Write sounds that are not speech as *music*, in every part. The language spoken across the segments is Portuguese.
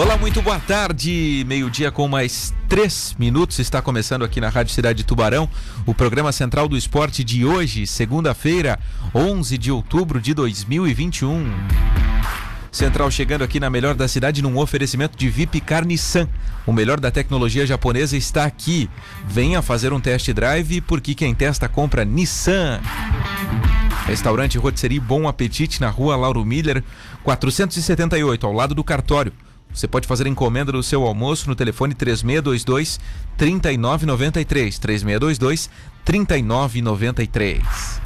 Olá, muito boa tarde. Meio-dia com mais três minutos. Está começando aqui na Rádio Cidade de Tubarão o programa central do esporte de hoje, segunda-feira, 11 de outubro de 2021. Central chegando aqui na melhor da cidade num oferecimento de VIP Carniçan. O melhor da tecnologia japonesa está aqui. Venha fazer um test drive porque quem testa compra Nissan. Restaurante Rotisserie Bom Apetite na rua Lauro Miller, 478, ao lado do cartório. Você pode fazer encomenda do seu almoço no telefone 3622 3993. 3622 3993.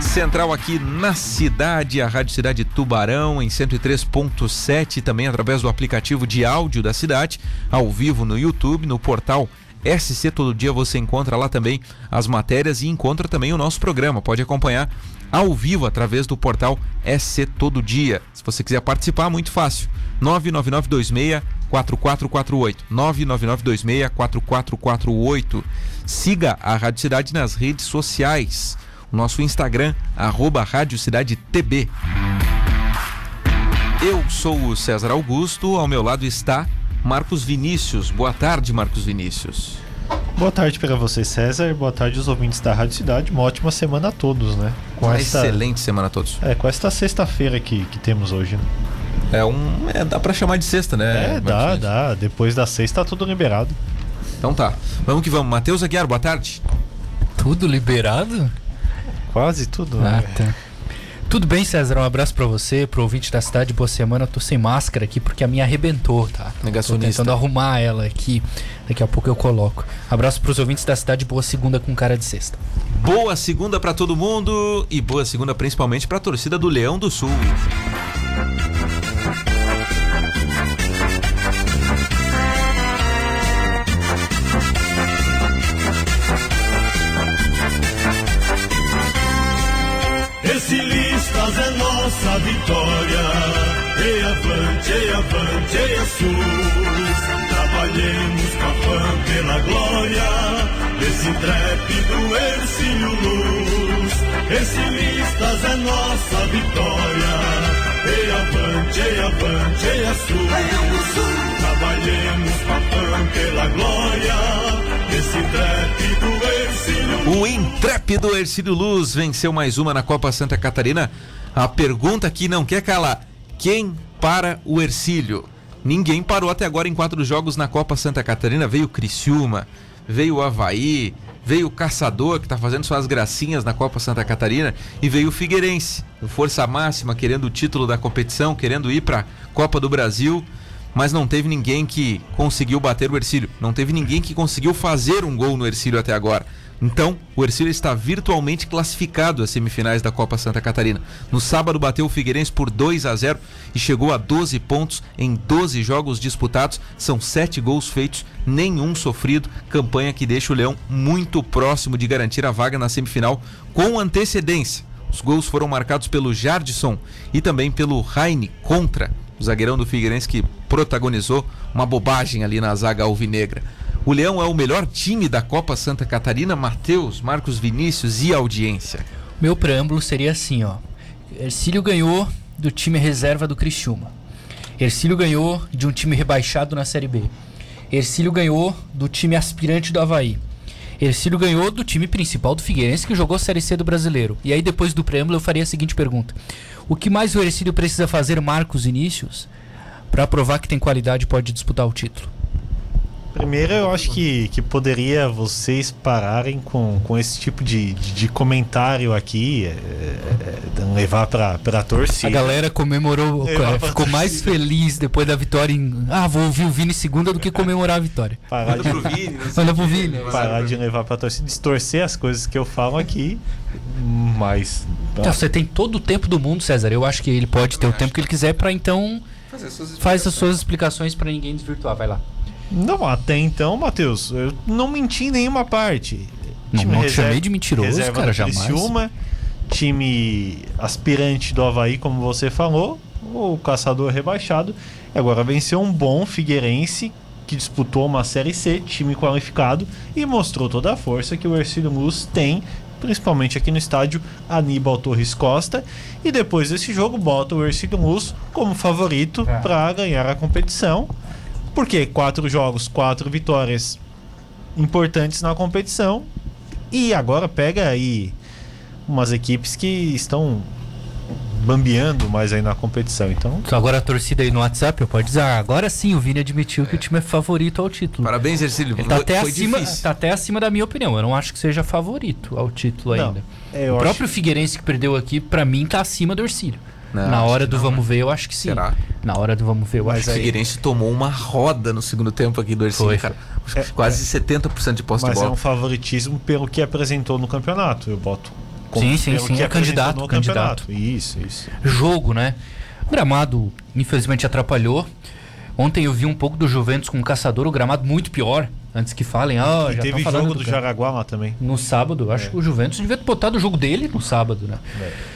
Central aqui na cidade, a Rádio Cidade Tubarão em 103.7, também através do aplicativo de áudio da cidade, ao vivo no YouTube, no portal SC Todo Dia você encontra lá também as matérias e encontra também o nosso programa. Pode acompanhar ao vivo através do portal SC Todo Dia. Se você quiser participar, muito fácil. 99926 4448. 99926 4448. Siga a Rádio Cidade nas redes sociais. O nosso Instagram, arroba Rádio Cidade TB. Eu sou o César Augusto, ao meu lado está Marcos Vinícius. Boa tarde, Marcos Vinícius. Boa tarde para você, César. Boa tarde aos ouvintes da Rádio Cidade. Uma ótima semana a todos, né? Com Uma esta... excelente semana a todos. É, com esta sexta-feira que, que temos hoje. Né? É um. É, dá para chamar de sexta, né? É, dá, dá. Depois da sexta tá tudo liberado. Então tá. Vamos que vamos. Matheus Aguiar, boa tarde. Tudo liberado? Quase tudo. Ah, né? tá. Tudo bem, César? Um abraço para você, pro ouvinte da cidade. Boa semana. Eu tô sem máscara aqui porque a minha arrebentou, tá? Negacionista. Tô tentando arrumar ela aqui. Daqui a pouco eu coloco. Abraço pros ouvintes da cidade. Boa segunda com cara de sexta. Boa segunda para todo mundo e boa segunda principalmente para a torcida do Leão do Sul. nossa vitória. E avante, e avante, e Jesus. Trabalhemos a fã pela glória desse intrépido Ercílio Luz. Esse é nossa vitória. E avante, e avante, e Jesus. Trabalhemos com a fã pela glória desse intrépido Ercílio Luz. O intrépido Ercílio Luz venceu mais uma na Copa Santa Catarina a pergunta que não quer calar: quem para o Ercílio? Ninguém parou até agora em quatro jogos na Copa Santa Catarina. Veio Criciúma, veio o Havaí, veio o Caçador, que está fazendo suas gracinhas na Copa Santa Catarina, e veio o Figueirense, com força máxima, querendo o título da competição, querendo ir para Copa do Brasil, mas não teve ninguém que conseguiu bater o Ercílio. Não teve ninguém que conseguiu fazer um gol no Ercílio até agora. Então, o Ercílio está virtualmente classificado às semifinais da Copa Santa Catarina. No sábado bateu o Figueirense por 2 a 0 e chegou a 12 pontos em 12 jogos disputados. São 7 gols feitos, nenhum sofrido. Campanha que deixa o Leão muito próximo de garantir a vaga na semifinal com antecedência. Os gols foram marcados pelo Jardison e também pelo Raine contra o zagueirão do Figueirense que protagonizou uma bobagem ali na zaga alvinegra. O Leão é o melhor time da Copa Santa Catarina. Matheus, Marcos Vinícius e audiência. Meu preâmbulo seria assim, ó. Ercílio ganhou do time reserva do Criciúma. Ercílio ganhou de um time rebaixado na Série B. Ercílio ganhou do time aspirante do Havaí. Ercílio ganhou do time principal do Figueirense que jogou a Série C do Brasileiro. E aí depois do preâmbulo eu faria a seguinte pergunta: O que mais o Ercílio precisa fazer, Marcos Inícios, para provar que tem qualidade e pode disputar o título? Primeiro, eu acho que, que poderia vocês pararem com, com esse tipo de, de, de comentário aqui, é, é, levar para a torcida. A galera comemorou, é, ficou mais feliz depois da vitória em. Ah, vou ouvir o Vini segunda do que comemorar a vitória. Parar de, Vini, Manda pro Vini. Parar de levar para a torcida, distorcer as coisas que eu falo aqui, mas. Então, você tem todo o tempo do mundo, César. Eu acho que ele pode ter o tempo que ele quiser para então. Faz as suas explicações para ninguém desvirtuar. Vai lá. Não, até então, Matheus, eu não menti em nenhuma parte. Não, time não reserva, chamei de mentiroso, cara, jamais. Criciúma, time aspirante do Havaí, como você falou, o caçador rebaixado. Agora venceu um bom Figueirense que disputou uma Série C, time qualificado, e mostrou toda a força que o Ercílio Luz tem principalmente aqui no estádio Aníbal Torres Costa. E depois desse jogo, bota o Ercílio Luz como favorito É. para ganhar a competição. Porque quatro jogos, quatro vitórias importantes na competição. E agora pega aí umas equipes que estão bambeando mais aí na competição. Então, Então agora a torcida aí no WhatsApp pode dizer, ah, agora sim o Vini admitiu que o time é favorito ao título. Parabéns, Ercílio. Ele tá até, Foi acima, difícil. tá até acima da minha opinião. Eu não acho que seja favorito ao título Não, ainda. é, eu o acho- próprio Figueirense que perdeu aqui, pra mim, tá acima do Ercílio. Não, Na hora do não, vamos ver, eu acho que sim. Será? Na hora do vamos ver, eu Mas acho O que sim. Figueirense tomou uma roda no segundo tempo aqui do Ercílio, Foi. cara. É, Quase 70% de posse de mas é bola. um favoritismo pelo que apresentou no campeonato. Eu boto. Sim, sim, sim, é candidato, candidato. Isso, isso. Jogo, né? O gramado, infelizmente, atrapalhou. Ontem eu vi um pouco do Juventus com o Caçador, o gramado muito pior. Antes que falem, ah, e já teve jogo do, do Jaraguá lá também. No sábado, acho É. que o Juventus devia ter botado o jogo dele no sábado, né?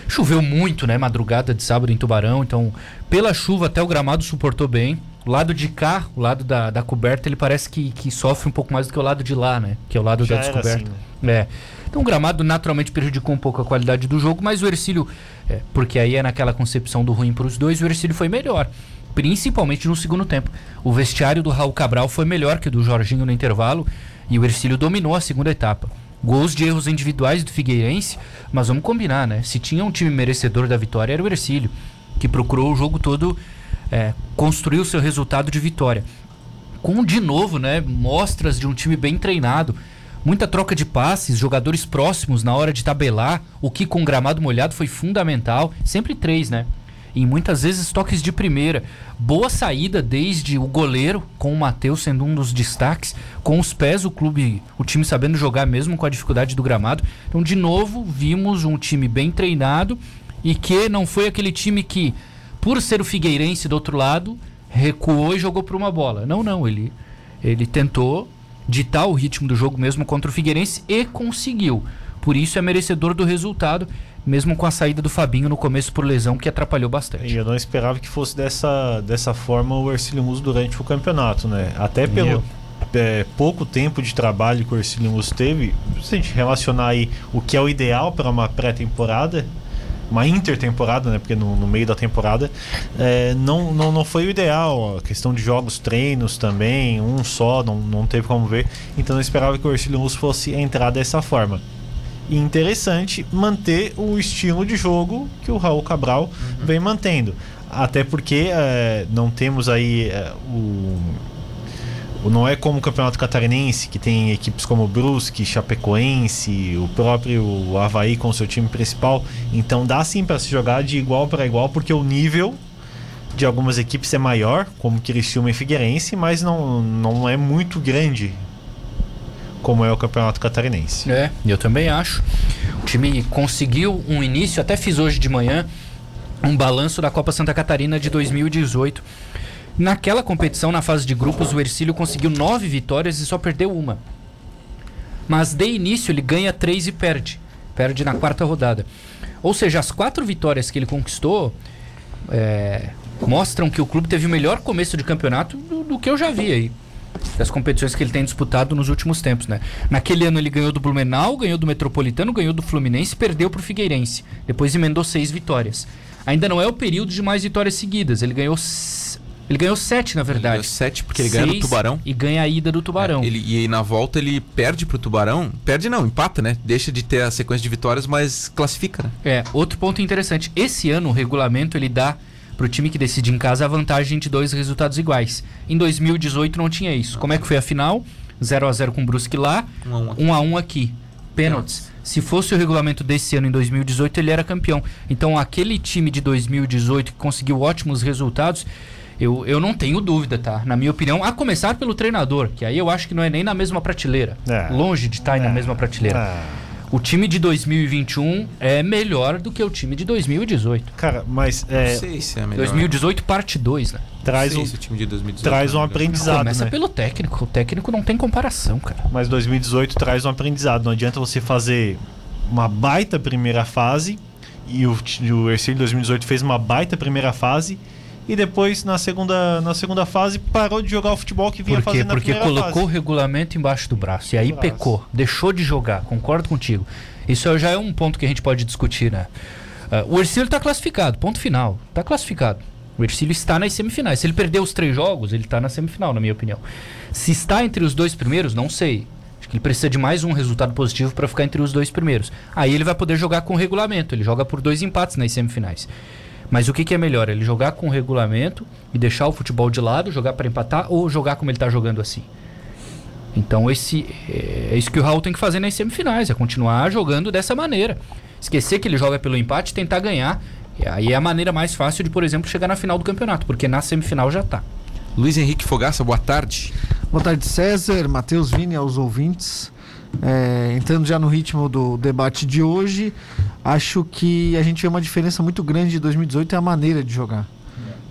Choveu muito, né? Madrugada de sábado em Tubarão, então pela chuva até o gramado suportou bem. O lado de cá, o lado da, da coberta, ele parece que, que sofre um pouco mais do que o lado de lá, né? Que é o lado Já da era descoberta. assim, É. Então o gramado naturalmente prejudicou um pouco a qualidade do jogo, mas o Ercílio, é, porque aí é naquela concepção do ruim para os dois, o Ercílio foi melhor. Principalmente no segundo tempo. O vestiário do Raul Cabral foi melhor que o do Jorginho no intervalo e o Ercílio dominou a segunda etapa. Gols de erros individuais do Figueirense, mas vamos combinar, né? Se tinha um time merecedor da vitória era o Ercílio, que procurou o jogo todo é, construir o seu resultado de vitória com de novo, né, mostras de um time bem treinado. Muita troca de passes, jogadores próximos na hora de tabelar, o que com gramado molhado foi fundamental. Sempre três, né? E muitas vezes toques de primeira. Boa saída desde o goleiro, com o Matheus sendo um dos destaques. Com os pés, o clube, o time sabendo jogar mesmo com a dificuldade do gramado. Então, de novo, vimos um time bem treinado e que não foi aquele time que, por ser o Figueirense do outro lado, recuou e jogou por uma bola. Não, não, ele, ele tentou ditar o ritmo do jogo mesmo contra o Figueirense e conseguiu. Por isso é merecedor do resultado, mesmo com a saída do Fabinho no começo por lesão, que atrapalhou E bastante. eu não esperava que fosse dessa, dessa forma o Ercílio Muso durante o campeonato, né? Até pelo Eu. é, pouco tempo de trabalho que o Ercílio Muso teve, se a gente relacionar aí o que é o ideal para uma pré-temporada, uma intertemporada, né? Porque no, no meio da temporada é, não, não, não foi o ideal. A questão de jogos, treinos também, um só, não, não teve como ver. Então eu esperava que o Ercílio Muso fosse entrar dessa forma. E interessante manter o estilo de jogo que o Raul Cabral vem mantendo. Até porque é, não temos aí é, o, o- Não é como o Campeonato Catarinense, que tem equipes como o Brusque, Chapecoense, o próprio Havaí com seu time principal. Então dá sim para se jogar de igual para igual, porque o nível de algumas equipes é maior, como Criciúma e Figueirense, mas não, não é muito grande como é o Campeonato Catarinense. É, eu também acho. O time conseguiu um início, até fiz hoje de manhã um balanço da Copa Santa Catarina de 2018. Naquela competição, na fase de grupos, o Ercílio conseguiu nove vitórias e só perdeu uma. Mas de início ele ganha três e perde. Perde na quarta rodada. Ou seja, as quatro vitórias que ele conquistou é, mostram que o clube teve o melhor começo de campeonato do, do que eu já vi aí. Das competições que ele tem disputado nos últimos tempos, né? Naquele ano ele ganhou do Blumenau, ganhou do Metropolitano, ganhou do Fluminense perdeu pro Figueirense. Depois emendou seis vitórias. Ainda não é o período de mais vitórias seguidas. Ele ganhou. Ele ganhou sete, na Ele verdade. ganhou sete porque ele ganha do Tubarão. E ganha a ida do Tubarão. É, ele, e aí na volta ele perde pro Tubarão. Perde não, empata, né? Deixa de ter a sequência de vitórias, mas classifica, né? É, outro ponto interessante. Esse ano o regulamento ele dá pro time que decide em casa a vantagem de dois resultados iguais. Em 2018 não tinha isso. Como é que foi a final? 0 a 0 com o Brusque lá, Um a um aqui. 1 a 1 aqui. Pênaltis. Se fosse o regulamento desse ano em 2018, ele era campeão. Então aquele time de 2018 que conseguiu ótimos resultados, eu, eu não tenho dúvida, tá? Na minha opinião, a começar pelo treinador, que aí eu acho que não é nem na mesma prateleira. É. Longe de estar aí na É. mesma prateleira. Ah, O time de 2021 é melhor do que o time de 2018. cara, mas é, Não sei se é melhor. 2018 parte 2, né? traz, Não um, sei se o time de 2018 traz é um aprendizado, Começa né? pelo técnico. O técnico não tem comparação, cara. Mas 2018 traz um aprendizado. Não adianta você fazer uma baita primeira fase e o, o Ercílio 2018 fez uma baita primeira fase e depois na segunda, na segunda fase parou de jogar o futebol que vinha Por quê? fazendo na Porque colocou o fase. regulamento embaixo do braço. E aí braço. pecou. Deixou de jogar. Concordo contigo. Isso já é um ponto que a gente pode discutir, né? Ah, o Ercílio está classificado. Ponto final. Está classificado. O Ercílio está nas semifinais. Se ele perder os três jogos, ele está na semifinal, na minha opinião. Se está entre os dois primeiros, não sei. Acho que ele precisa de mais um resultado positivo para ficar entre os dois primeiros. Aí ele vai poder jogar com regulamento. Ele joga por dois empates nas semifinais. Mas o que, que é melhor? Ele jogar com regulamento e deixar o futebol de lado, jogar para empatar ou jogar como ele está jogando assim? Então esse é isso que o Raul tem que fazer nas semifinais, é continuar jogando dessa maneira. Esquecer que ele joga pelo empate e tentar ganhar. E aí é a maneira mais fácil de, por exemplo, chegar na final do campeonato, porque na semifinal já tá. Luiz Henrique Fogaça, boa tarde. Boa tarde, César, Matheus Vini, aos ouvintes. É, entrando já no ritmo do debate de hoje, acho que a gente vê uma diferença muito grande de 2018 é a maneira de jogar.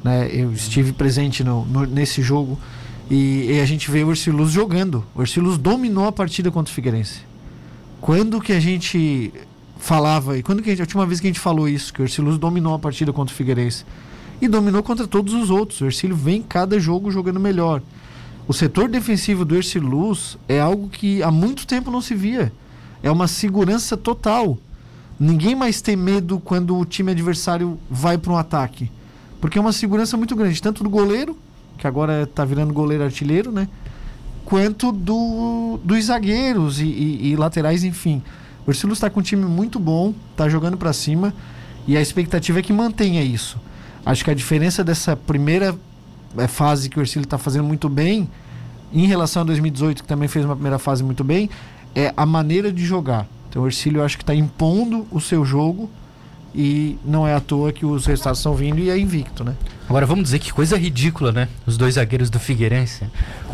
Né? Eu estive presente no- no- nesse jogo e, e a gente vê o Ercilus jogando. O Ercilus dominou a partida contra o Figueirense. Quando que a gente falava, e quando que a, gente, a última vez que a gente falou isso, que o Ercilus dominou a partida contra o Figueirense? E dominou contra todos os outros. O Ercílio vem cada jogo jogando melhor. O setor defensivo do Erciluz é algo que há muito tempo não se via. É uma segurança total. Ninguém mais tem medo quando o time adversário vai para um ataque. Porque é uma segurança muito grande, tanto do goleiro, que agora está virando goleiro artilheiro, né? Quanto do, dos zagueiros e, e- e laterais, enfim. O Erciluz está com um time muito bom, está jogando para cima e a expectativa é que mantenha isso. Acho que a diferença dessa primeira é, fase que o Ercílio está fazendo muito bem, em relação a 2018, que também fez uma primeira fase muito bem, é a maneira de jogar. Então o Ercílio eu acho que está impondo o seu jogo e não é à toa que os resultados estão vindo e é invicto, né? Agora vamos dizer que coisa ridícula, né? Os dois zagueiros do Figueirense.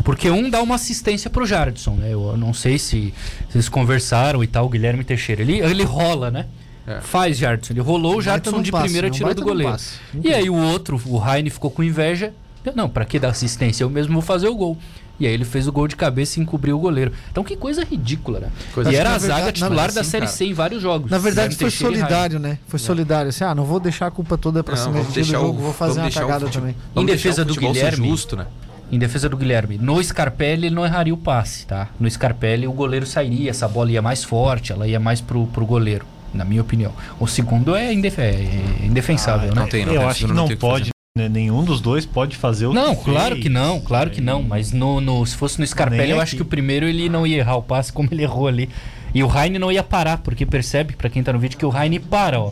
Porque um dá uma assistência pro Jardson, né? Eu não sei se, eles conversaram e tal, o Guilherme Teixeira. Ele, ele rola, né? É. Faz Jardson. Ele rolou, o Jardson de passe, primeira tirou do goleiro. E aí o outro, o Raine, ficou com inveja. Não, pra que dar assistência? Eu mesmo vou fazer o gol. E aí ele fez o gol de cabeça e encobriu o goleiro. Então que coisa ridícula, né? Coisa e era a zaga verdade- titular verdade, da Série cara. C em vários jogos. Na verdade foi solidário, né? Foi solidário. Assim, ah, não vou deixar a culpa toda para Não, cima do deixar o- jogo, vou fazer uma cagada futebol- também. vamos Em defesa o do Guilherme, justo, né? Em defesa do Guilherme, no Scarpelli ele não erraria o passe, tá? No Scarpelli o goleiro sairia, essa bola ia mais forte, ela ia mais pro, pro goleiro, na minha opinião. O segundo é, indef é indefensável, Ah, não né? tem, não Eu tem, acho que não não pode? Nenhum dos dois pode fazer o Não, que claro fez. que não, claro que não. Mas no, no- se fosse no Scarpelli, eu acho que o primeiro ele não ia errar o passe como ele errou ali. E o Heine não ia parar, porque percebe, pra quem tá no vídeo, que o Heine para, ó.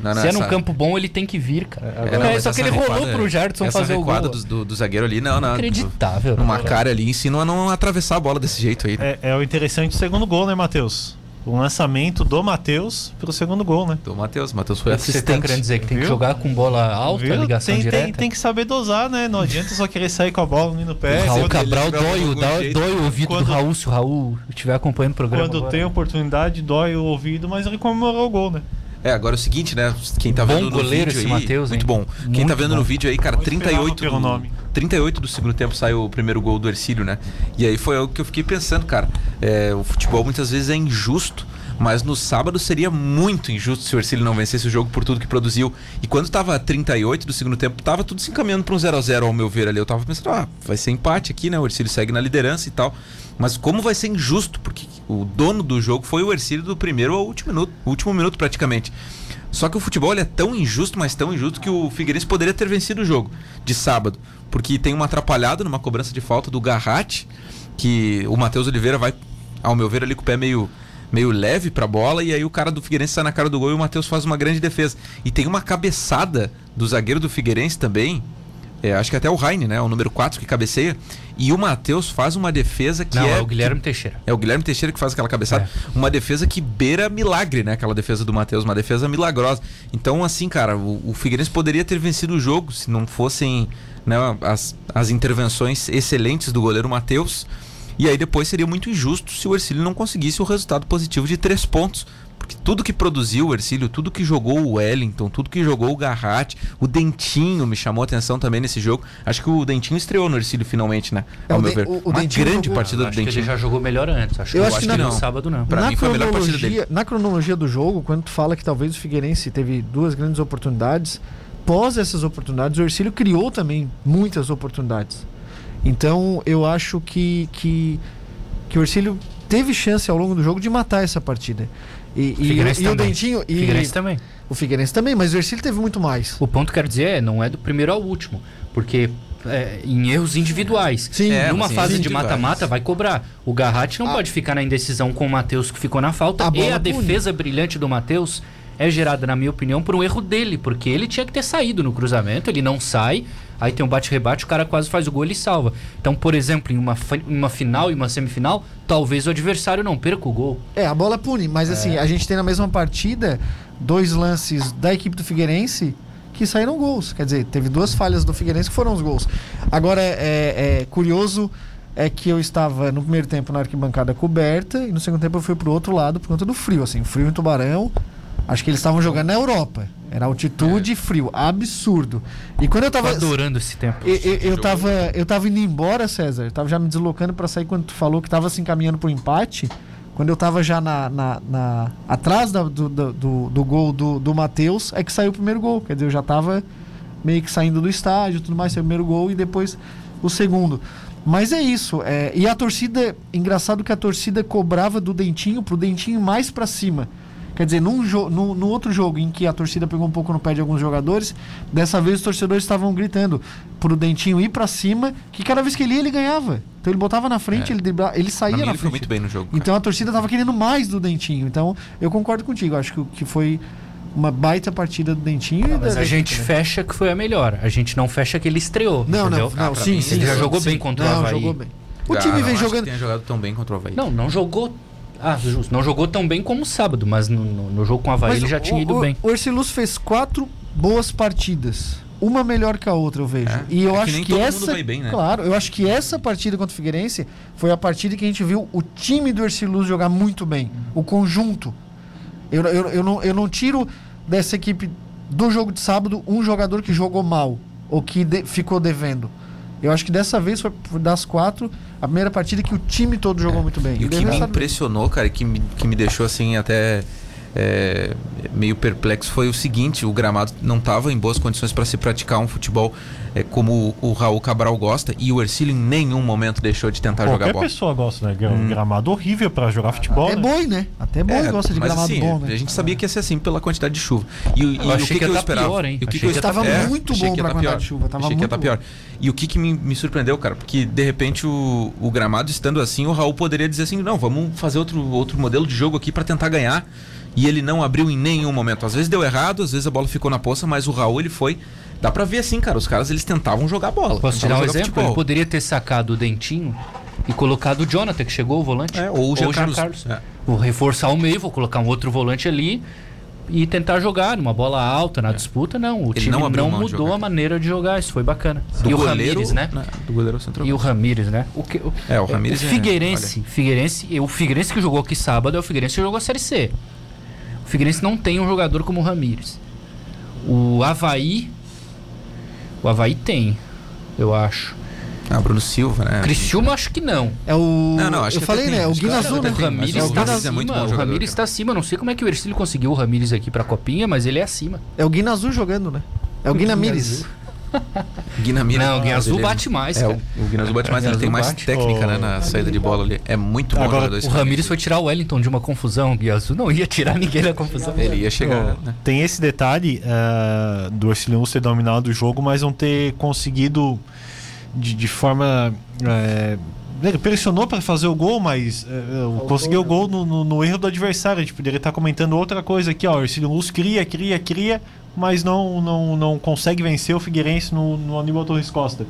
Não, não, se é num essa- campo bom, ele tem que vir, cara. É, É, não, só que ele rolou recuada- pro Jardson essa fazer o gol. do, do, do zagueiro ali, não, não. Inacreditável. né? Uma cara ali ensina a não atravessar a bola desse jeito aí. né? É, é o interessante o segundo gol, né, Matheus? O lançamento do Matheus pro segundo gol, né? Do Matheus. Matheus foi que você tá assistente. querendo dizer que tem que Viu? jogar com bola alta, Viu? ligação tem, direta? tem, tem que saber dosar, né? Não adianta só querer sair com a bola no pé. O Raul Cabral dói, o- dói, dói o ouvido Quando- do Raul, se o Raul estiver acompanhando o programa. Quando agora. tem oportunidade, dói o ouvido, mas ele comemorou o gol, né? É, agora é o seguinte, né? Quem tá Bom vendo no goleiro vídeo esse aí, Matheus, muito hein? bom. Quem Muito tá vendo bom. no vídeo aí, cara, Não esperava 38 pelo do, nome. 38 do segundo tempo sai o primeiro gol do Ercílio, né? E aí foi o que eu fiquei pensando, cara. É, o futebol muitas vezes é injusto, mas no sábado seria muito injusto se o Ercílio não vencesse o jogo por tudo que produziu. E quando tava 38 do segundo tempo, tava tudo se encaminhando pra um 0 a 0 ao meu ver ali. Eu tava pensando, ah, vai ser empate aqui, né? O Ercílio segue na liderança e tal. Mas como vai ser injusto? Porque o dono do jogo foi o Ercílio do primeiro ao último minuto, último minuto praticamente. Só que o futebol é tão injusto, mas tão injusto que o Figueirense poderia ter vencido o jogo de sábado. Porque tem uma atrapalhada numa cobrança de falta do Garratti, que o Matheus Oliveira vai, ao meu ver, ali com o pé meio, meio leve pra bola, e aí o cara do Figueirense sai na cara do gol e o Matheus faz uma grande defesa. E tem uma cabeçada do zagueiro do Figueirense também. é, acho que até o Heine, né? O número 4 que cabeceia. E o Matheus faz uma defesa que Não, é. é o Guilherme Teixeira. É o Guilherme Teixeira que faz aquela cabeçada. É. Uma defesa que beira milagre, né? Aquela defesa do Matheus, uma defesa milagrosa. Então, assim, cara, o, o Figueirense poderia ter vencido o jogo se não fossem né, as, as intervenções excelentes do goleiro Matheus. E aí depois seria muito injusto se o Ercílio não conseguisse o resultado positivo de três pontos. Porque tudo que produziu o Ercílio, tudo que jogou o Wellington, tudo que jogou o Garratti, o Dentinho me chamou a atenção também nesse jogo. Acho que o Dentinho estreou no Ercílio finalmente, né? É, Ao o meu ver. o- o Uma Dentinho grande jogou- partida do acho que ele Dentinho. já jogou melhor antes. Acho Eu acho acho que que não. no sábado não. Pra na mim foi a melhor partida cronologia- dele. Na cronologia do jogo, quando tu fala que talvez o Figueirense teve duas grandes oportunidades, após essas oportunidades, o Ercílio criou também muitas oportunidades. Então eu acho que, que, que o Ercílio teve chance ao longo do jogo de matar essa partida. E, e, e o. Dentinho. E, Figueirense também. O Figueirense também, mas o Ercílio teve muito mais. O ponto quero dizer é, não é do primeiro ao último, porque é, em erros individuais. Sim. É, Numa em fase erros de mata-mata vai cobrar. O Garratti não A- pode ficar na indecisão com o Matheus que ficou na falta. A e a pune. defesa brilhante do Matheus é gerada, na minha opinião, por um erro dele, porque ele tinha que ter saído no cruzamento, ele não sai. Aí tem um bate-rebate, o cara quase faz o gol e ele salva. Então, por exemplo, em uma, uma final e uma semifinal, talvez o adversário não perca o gol. É, a bola pune, mas assim, a gente tem na mesma partida dois lances da equipe do Figueirense que saíram gols. Quer dizer, teve duas falhas do Figueirense que foram os gols. Agora, é, é curioso é que eu estava no primeiro tempo na arquibancada coberta e no segundo tempo eu fui pro outro lado por conta do frio, assim, frio em Tubarão. Acho que eles estavam jogando na Europa. Era altitude e frio, absurdo. E quando eu Tô tava adorando esse tempo. eu, eu, eu tava, eu tava indo embora, César. Eu tava já me deslocando pra sair quando tu falou que tava se encaminhando pro empate. Quando eu tava já na, na, na- atrás da- do, do, do, gol do, do Matheus, é que saiu o primeiro gol. Quer dizer, eu já tava meio que saindo do estádio, tudo mais, saiu o primeiro gol e depois o segundo. Mas é isso. é, e a torcida, engraçado que a torcida cobrava do Dentinho pro Dentinho mais pra cima. Quer dizer, num jo no, no outro jogo em que a torcida pegou um pouco no pé de alguns jogadores, dessa vez os torcedores estavam gritando pro Dentinho ir pra cima, que cada vez que ele ia, ele ganhava. Então ele botava na frente, É. ele, dribla- ele saía mim, na ele foi frente. muito bem no jogo. cara. Então a torcida tava querendo mais do Dentinho. Então eu concordo contigo. Acho que, que foi uma baita partida do Dentinho. e Mas da- a gente né? fecha que foi a melhor. A gente não fecha que ele estreou. Não, entendeu? não, não, Ah, sim, mim, sim. ele já sim, jogou sim. bem contra o não, Havaí. jogou bem. O Ah, time não vem acho que jogando. tenha jogado tão bem contra o Havaí. Não, não jogou. Ah, justo. Não jogou tão bem como sábado, mas no, no- no jogo com o Havaí Mas ele já o- tinha ido o, bem. O Ercilus fez quatro boas partidas. Uma melhor que a outra, eu vejo. É, E eu é que acho nem que, todo mundo essa. vai bem, né? Claro, eu acho que essa partida contra o Figueirense foi a partida que a gente viu o time do Ercilus jogar muito bem. O conjunto. Eu, eu, eu, não, eu não tiro dessa equipe do jogo de sábado um jogador que jogou mal ou que de- ficou devendo. Eu acho que dessa vez foi foi das quatro a primeira partida que o time todo jogou muito bem. É. E o que me impressionou, cara, e que me, que me deixou assim até é, meio perplexo foi o seguinte: o gramado não estava em boas condições para se praticar um futebol é, como o Raul Cabral gosta e o Ercílio em nenhum momento deixou de tentar jogar Qualquer bola. pessoa gosta, né? Gra- Hum. Gramado horrível pra jogar futebol. É né? boi, né? Até boi É, gosta de mas gramado assim, bom, né? A gente sabia que ia ser assim pela quantidade de chuva. E, o- e Eu o achei que, que que eu ia esperava? pior, hein? E o que, Achei que eu tá Tava é, muito bom pra tá quantidade de chuva, tava achei que ia muito tá pior. E o que, que me, me surpreendeu, cara? Porque de repente o, o gramado estando assim, o Raul poderia dizer assim: não, vamos fazer outro, outro modelo de jogo aqui para tentar ganhar. E ele não abriu em nenhum momento. Às vezes deu errado, às vezes a bola ficou na poça, mas o Raul ele foi. Dá pra ver assim, cara. Os caras eles tentavam jogar bola. Posso dar um exemplo? futebol. Ele poderia ter sacado o Dentinho e colocado o Jonathan, que chegou o volante. É, ou o Jean Carlos. Carlos. É. Vou reforçar o meio, vou colocar um outro volante ali e tentar jogar numa bola alta, na disputa. Não, o É. Ele time não não, mudou a maneira de jogar. Isso foi bacana. Do e o goleiro, Ramires, né? Do goleiro central. E o Ramires, né? O, que, o, É, o Ramires o é- Figueirense, Figueirense, o Figueirense que jogou aqui sábado é o Figueirense que jogou a Série C. O Figueirense não tem um jogador como o Ramires. O Havaí. O Havaí tem, eu acho. Ah, Bruno Silva, né? Criciúma, acho que não. É o. Não, não, acho eu que falei, tem. né? O Acho que Guina até Azul, né? o Ramires o está Ramires é acima. muito bom o Ramires está acima. Não sei como é que o Ercílio conseguiu o Ramires aqui pra Copinha, mas ele é acima. É o Guina Azul jogando, né? É o Guina *laughs* Mires. Guina Mira. Não, o Guia Azul ele- bate mais, É, cara. o, o Guina Azul bate mais, ele tem mais bate. técnica, né, Oh. na saída de bola ali. É muito bom Agora, jogador O Ramires foi tirar o Wellington de uma confusão. O Guia Azul não ia tirar ninguém da confusão. Ele ia chegar, né? Tem esse detalhe eh, do Ercilhão ter dominado o jogo, mas não ter conseguido de, de forma. ele pressionou para fazer o gol, mas eh, conseguiu o gol no, no- no erro do adversário. A gente poderia estar comentando outra coisa aqui, ó. O Ercilhão Luz cria, cria, cria, mas não, não, não consegue vencer o Figueirense no, no Aníbal Torres Costa.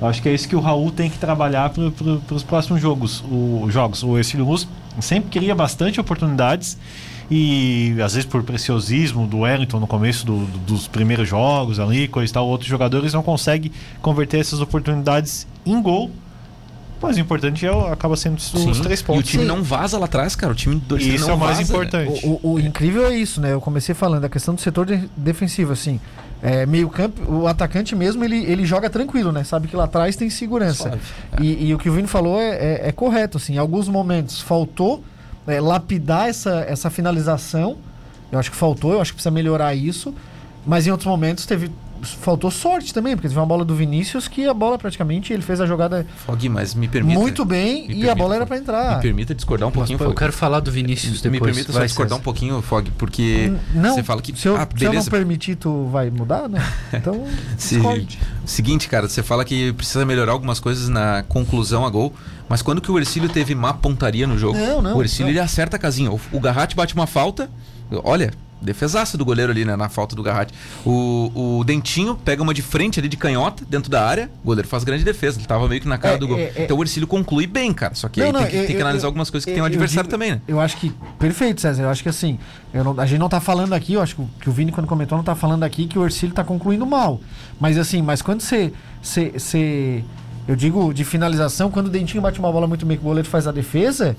Eu acho que é isso que o Raul tem que trabalhar para os próximos jogos. O, jogos. O Ercílio Luz sempre cria bastante oportunidades e às vezes por preciosismo do Wellington no começo do- do- dos primeiros jogos ali, coisa e tal, outros jogadores não conseguem converter essas oportunidades em gol. Mas o importante é, o- acaba sendo os, Sim. três E o pontos. time não vaza lá atrás, cara. O time do Isso não é o mais vaza, né? importante. O, o- o incrível é isso, né? Eu comecei falando da questão do setor de- defensivo, assim. É, meio campo, o atacante mesmo, ele, ele joga tranquilo, né? Sabe que lá atrás tem segurança. Suave. E, e o que o Vini falou é, é- é correto, assim. Em alguns momentos faltou é, lapidar essa, essa finalização. Eu acho que faltou, eu acho que precisa melhorar isso. Mas em outros momentos teve faltou sorte também, porque teve uma bola do Vinícius que a bola praticamente ele fez a jogada Fog, mas me permita. muito bem me e a permita- bola era pra Me entrar. permita discordar um Mas, pouquinho, pô, eu quero falar do Vinícius Me depois. permita só Vai, discordar um César. pouquinho, Fog, porque Não, você fala que. se eu, ah, se eu não permitir, tu vai mudar, né? *laughs* Então, Se- discorde. Seguinte, cara, você fala que precisa melhorar algumas coisas na conclusão a gol, mas quando que o Ercílio teve má pontaria no jogo? Não, não, O Ercílio não. ele acerta a casinha. O, o Garratti bate uma falta, olha, defesaça do goleiro ali, né, na falta do Garratti. O, o Dentinho pega uma de frente ali de canhota dentro da área, o goleiro faz grande defesa, ele tava meio que na cara É, do gol. é, é. Então o Ercílio conclui bem, cara, só que Não, aí não, tem, que, eu- tem que analisar eu- algumas coisas que eu- tem um eu adversário digo- também, né? Eu acho que. Perfeito, César. Eu acho que assim. eu não- a gente não tá falando aqui, eu acho que o, o Vini, quando comentou, não tá falando aqui que o Ercílio tá concluindo mal. Mas assim, mas quando você- eu digo de finalização, quando o Dentinho bate uma bola muito bem que o goleiro faz a defesa.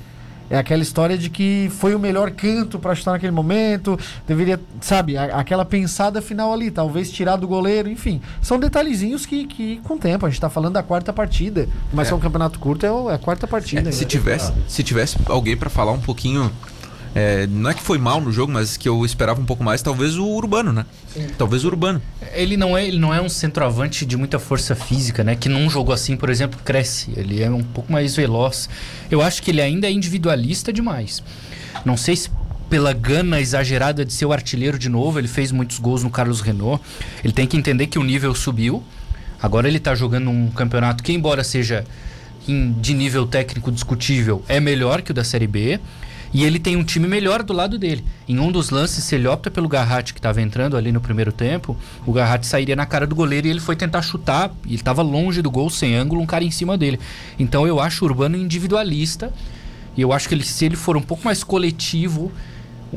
É aquela história de que foi o melhor canto pra chutar naquele momento. Deveria, sabe, a- aquela pensada final ali, talvez tirar do goleiro, enfim. São detalhezinhos que, que com o tempo, a gente tá falando da quarta partida. Mas É. é um campeonato curto, é, é a quarta partida. É, se tivesse, se tivesse alguém pra falar um pouquinho, é, não é que foi mal no jogo, mas que eu esperava um pouco mais, talvez o Urbano, né? Talvez o Urbano. Ele não, é, ele não é um centroavante de muita força física, né? Que num jogo assim, por exemplo, cresce. Ele é um pouco mais veloz. Eu acho que ele ainda é individualista demais. Não sei se pela gana exagerada de ser o artilheiro de novo, ele fez muitos gols no Carlos Renault. Ele tem que entender que o nível subiu. Agora ele tá jogando um campeonato que, embora seja em- de nível técnico discutível, é melhor que o da Série B. E ele tem um time melhor do lado dele. Em um dos lances, se ele opta pelo Garratti que estava entrando ali no primeiro tempo, o Garratti sairia na cara do goleiro e ele foi tentar chutar. Ele estava longe do gol, sem ângulo, um cara em cima dele. Então eu acho o Urbano individualista. E eu acho que ele, se ele for um pouco mais coletivo,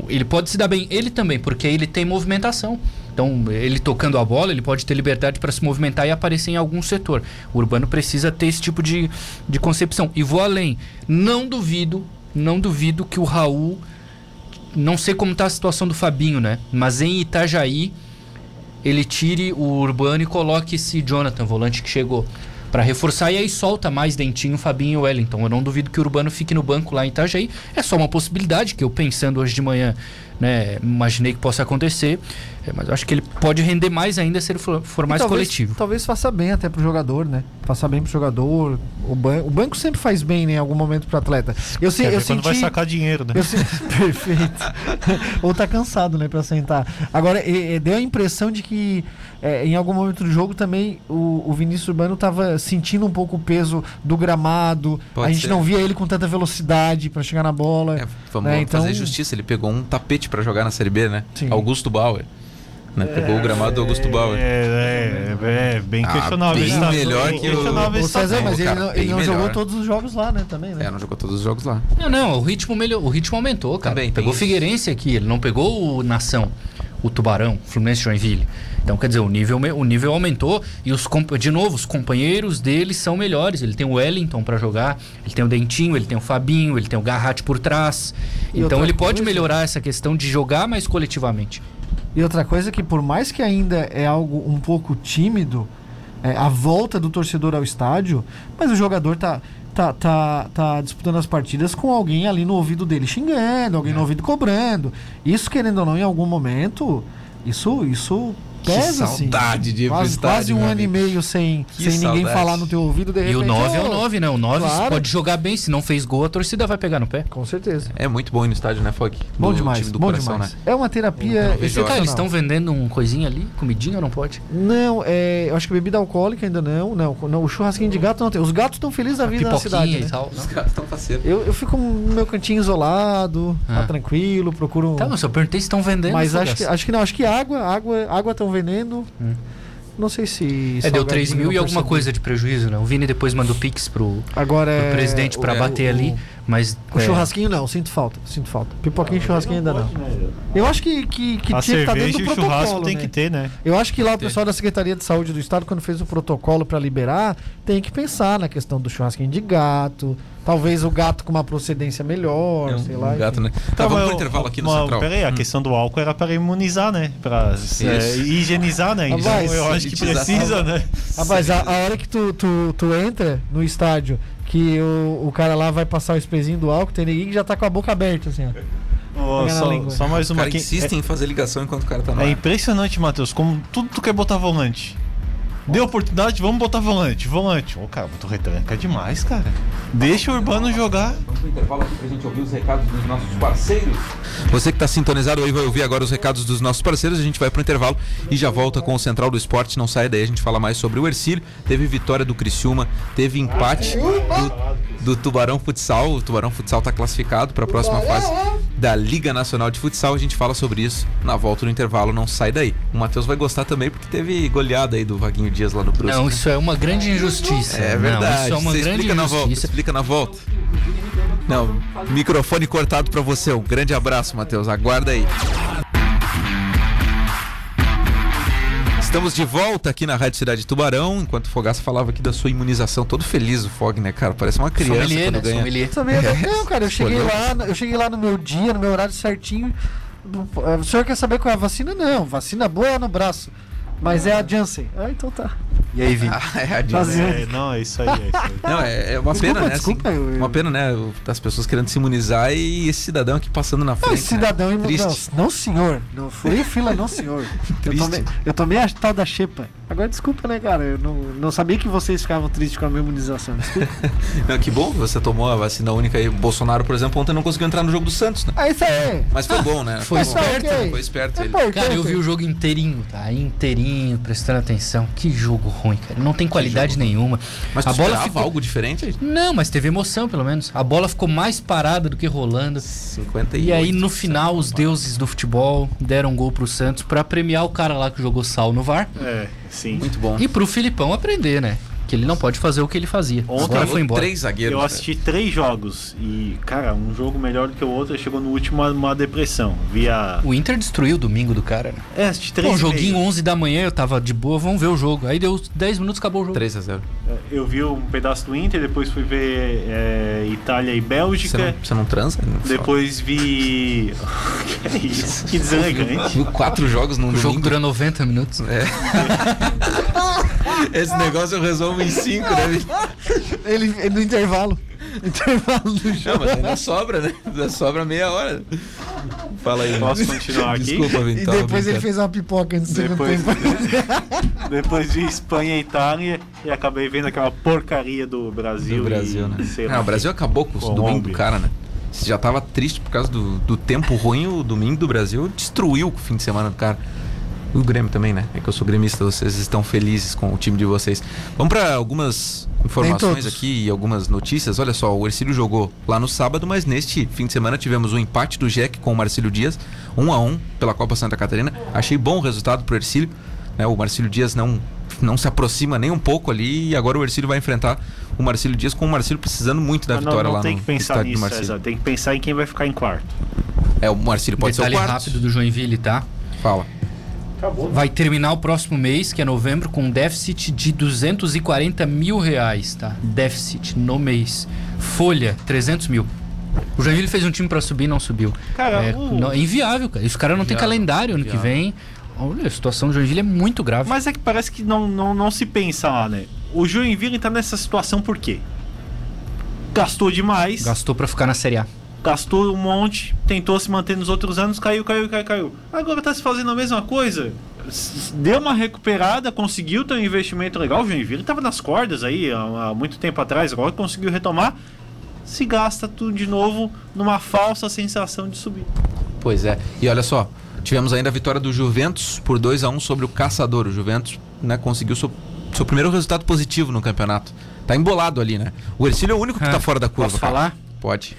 ele pode se dar bem. Ele também, porque ele tem movimentação. Então, ele tocando a bola, ele pode ter liberdade para se movimentar e aparecer em algum setor. O Urbano precisa ter esse tipo de, de concepção. E vou além. Não duvido, não duvido que o Raul. Não sei como está a situação do Fabinho, né? Mas em Itajaí, ele tire o Urbano e coloque esse Jonathan, volante que chegou. Pra reforçar e aí solta mais Dentinho, Fabinho e Wellington. Eu não duvido que o Urbano fique no banco lá em Itajaí. É só uma possibilidade que eu pensando hoje de manhã, né, imaginei que possa acontecer. É, mas eu acho que ele pode render mais ainda se ele for, for mais talvez, coletivo. Talvez faça bem até pro jogador, né? Faça bem pro jogador. O, ban o banco sempre faz bem, né? Em algum momento pro atleta. Eu, se, eu quando vai senti. sacar dinheiro, né? Eu se- *laughs* Perfeito. Ou tá cansado, né, pra sentar. Agora, e- e deu a impressão de que é, em algum momento do jogo também o, o Vinícius Urbano tava sentindo um pouco o peso do gramado. Pode a gente ser. não via ele com tanta velocidade pra chegar na bola. É, vamos né, então- fazer justiça, ele pegou um tapete pra jogar na Série B, né? Sim. Augusto Bauer. Né? Pegou o gramado do Augusto Bauer. É, é, é bem Ah, questionável. bem esse tá- melhor bem que o- questionável esse tá- César, mas ele cara, não, ele bem não melhor. jogou todos os jogos lá, né? Também, né? É, não jogou todos os jogos lá. Não, não, o ritmo melhor, o ritmo aumentou, cara. Também, pegou o. Figueirense aqui, ele não pegou o Nação, o Tubarão, Fluminense Joinville. Então, quer dizer, o nível, o nível aumentou e os de novo, os companheiros dele são melhores. Ele tem o Wellington pra jogar, ele tem o Dentinho, ele tem o Fabinho, ele tem o Garratti por trás. E então ele pode coisa- melhorar essa questão de jogar mais coletivamente. E outra coisa que por mais que ainda é algo um pouco tímido, é, a volta do torcedor ao estádio, mas o jogador tá, tá, tá, tá disputando as partidas com alguém ali no ouvido dele xingando, alguém no ouvido cobrando. Isso, querendo ou não, em algum momento, isso, isso Que pesa, assim. saudade de ir pro quase, estádio, quase um ano e meio sem, Que sem ninguém falar no teu ouvido, de E o repente, 9 é o ô, 9, né? O 9 claro. pode jogar bem, se não fez gol, a torcida vai pegar no pé. Com certeza. É muito bom ir no estádio, né, Fog? Bom demais, time do bom coração, demais. né? É uma terapia vejo excepcional. Tá, eles estão vendendo um coisinha ali, comidinha ou não pode? Não, é, eu acho que bebida alcoólica ainda não, não, não. O churrasquinho de gato não tem. Os gatos estão felizes da vida na cidade, e né? tal. Os caras estão parceiros. Eu, eu fico no meu cantinho isolado, Ah. tá tranquilo, procuro. Tá, mas eu perguntei se estão vendendo. mas acho que, acho que não, acho que água, água, água estão vendendo. Hum. Não sei se. É, deu salgadinho 3 mil e alguma coisa de prejuízo, né? O Vini depois mandou pix pro, Agora pro é, presidente pra o- bater o- ali, mas. O é, churrasquinho não, sinto falta, sinto falta. Pipoquinho e churrasquinho ainda não. Eu acho que, que, que A tinha que estar cerveja dentro do o churrasco protocolo. tem né? que ter, né? Eu acho que lá o ter. pessoal da Secretaria de Saúde do Estado, quando fez o protocolo para liberar, tem que pensar na questão do churrasquinho de gato. Talvez o gato com uma procedência melhor, É um, sei um lá. gato, enfim. né? Tá, vamos pro intervalo aqui no mas, Central. Peraí, a Hum. questão do álcool era para imunizar, né? Para é, higienizar, né? Então, eu acho que precisa, né? Rapaz, a, a hora que tu, tu, tu entra no estádio, que o, o cara lá vai passar o sprayzinho do álcool, tem ninguém que já tá com a boca aberta, assim, ó. Na só, só mais O uma cara aqui. insiste em fazer ligação enquanto o cara tá É, no é impressionante, Matheus, como tudo tu quer botar volante. Deu oportunidade, vamos botar volante, volante. Ô, cara, tu retranca demais, cara. Deixa o Urbano jogar. Vamos pro intervalo aqui pra gente ouvir os recados dos nossos parceiros. Você que está sintonizado aí vai ouvir agora os recados dos nossos parceiros. A gente vai pro intervalo e já volta com o Central do Esporte. Não sai daí, a gente fala mais sobre o Ercílio. Teve vitória do Criciúma, teve empate do, do Tubarão Futsal. O Tubarão Futsal tá classificado para a próxima fase da Liga Nacional de Futsal. A gente fala sobre isso na volta do intervalo. Não sai daí. O Matheus vai gostar também porque teve goleada aí do Vaguinho Dias lá no Brusque. Não, né? isso é uma grande injustiça. É Não, verdade. isso é uma Você grande explica na volta. injustiça. Explica na volta. Não, microfone cortado pra você. Um grande abraço, Matheus. Aguarda aí. Estamos de volta aqui na Rádio Cidade de Tubarão, enquanto o Fogaça falava aqui da sua imunização. Todo feliz o Fog, né, cara? Parece uma criança Sommelier, quando né? ganha. Sommelier. Também é *laughs* não, cara, eu cheguei lá, eu cheguei lá no meu dia, no meu horário certinho. O senhor quer saber qual é a vacina? Não, vacina boa é no braço. Mas é a Janssen. Ah, então tá. E aí, Vini? *laughs* Ah, é a. Fazia- É, não, é isso aí, é isso aí. *laughs* Não, é, é uma Desculpa, pena, né? desculpa, assim, eu- Uma pena, né? Das pessoas querendo se imunizar e esse cidadão aqui passando na frente. esse cidadão né? imu- Triste. não, não, senhor. Não fui fila, não, senhor. *laughs* eu, tomei, eu tomei a tal da xepa. Agora desculpa, né, cara? Eu não, não sabia que vocês ficavam tristes com a minha imunização. Desculpa. *laughs* Não, que bom que você tomou a vacina única aí. O Bolsonaro, por exemplo, ontem não conseguiu entrar no jogo do Santos, né? Ah, isso aí. Mas foi bom, né? *laughs* Foi tá esperto, ok. Foi esperto É ele. Cara, eu vi o jogo inteirinho, tá? Inteirinho, prestando atenção. Que jogo ruim, cara. Não tem qualidade nenhuma. Mas a bola ficou... algo diferente? Não, mas teve emoção, pelo menos. A bola ficou mais parada do que rolando. 50 E aí, no final, os deuses do futebol deram um gol pro Santos pra premiar o cara lá que jogou sal no VAR. É, sim. Muito bom. E pro Filipão aprender, né? Que ele não pode fazer o que ele fazia. Ontem Agora foi embora. Três zagueiros. Eu assisti três jogos e, cara, um jogo melhor do que o outro. Chegou no último uma, uma depressão. Via. O Inter destruiu o domingo do cara, né? É, assisti três. E joguinho meio. 11 da manhã, eu tava de boa, vamos ver o jogo. Aí deu 10 minutos, acabou o jogo. 3 a 0 É, Eu vi um pedaço do Inter, depois fui ver é, Itália e Você Bélgica. não, você não transa? Não fala. Depois vi. *laughs* que é isso? Que deselegante. Viu quatro jogos num O jogo dura 90 minutos. É. *laughs* Esse negócio eu resolvo em 5, né? Ele, ele no intervalo. Intervalo do Não, jogo. mas ainda sobra, né? Ainda sobra meia hora. Fala aí. Posso continuar aqui? Desculpa, E Vintão. depois ele fez uma pipoca segundo Depois, tempo. *laughs* depois vi Espanha e Itália e acabei vendo aquela porcaria do Brasil. do Brasil, e, né? sei lá. o Brasil acabou com o domingo do cara, né? Você já tava triste por causa do, do tempo ruim, o domingo do Brasil destruiu o fim de semana do cara. E o Grêmio também, né? É que eu sou gremista, vocês estão felizes com o time de vocês. Vamos para algumas informações aqui e algumas notícias. Olha só, o Ercílio jogou lá no sábado, mas neste fim de semana tivemos o empate do Jack com o Marcílio Dias, 1 a 1 pela Copa Santa Catarina. Achei bom o resultado pro Ercílio. Né? O Marcílio Dias não, não se aproxima nem um pouco ali e agora o Ercílio vai enfrentar o Marcílio Dias com o Marcílio precisando muito da Mas não, vitória não lá tem no que pensar estádio do nisso, Marcílio. Tem que pensar em quem vai ficar em quarto. É, o Marcílio pode Detalhe ser o quarto. rápido do Joinville, tá? Fala. Vai terminar o próximo mês, que é novembro, com um déficit de 240 mil reais, tá? Déficit no mês. Folha, 300 mil. O Joinville fez um time pra subir e não subiu. Cara, é, o- não- é inviável, cara. Os caras não têm Inviável, calendário ano que inviável. vem. Olha, a situação do Joinville é muito grave. Mas é que parece que não, não, não se pensa lá, né? O Joinville tá nessa situação por quê? Gastou demais, Gastou pra ficar na Série A. gastou um monte, tentou se manter nos outros anos, caiu, caiu, caiu, caiu. Agora tá se fazendo a mesma coisa. Deu uma recuperada, conseguiu ter um investimento legal. O Joinville tava nas cordas aí há, há muito tempo atrás, agora conseguiu retomar. Se gasta tudo de novo numa falsa sensação de subir. Pois é. E olha só, tivemos ainda a vitória do Juventus por 2 a 1 sobre o Caçador. O Juventus né, conseguiu seu, seu primeiro resultado positivo no campeonato. Tá embolado ali, né? O Ercílio é o único que Ah, tá fora da curva. posso cara. falar? Pode.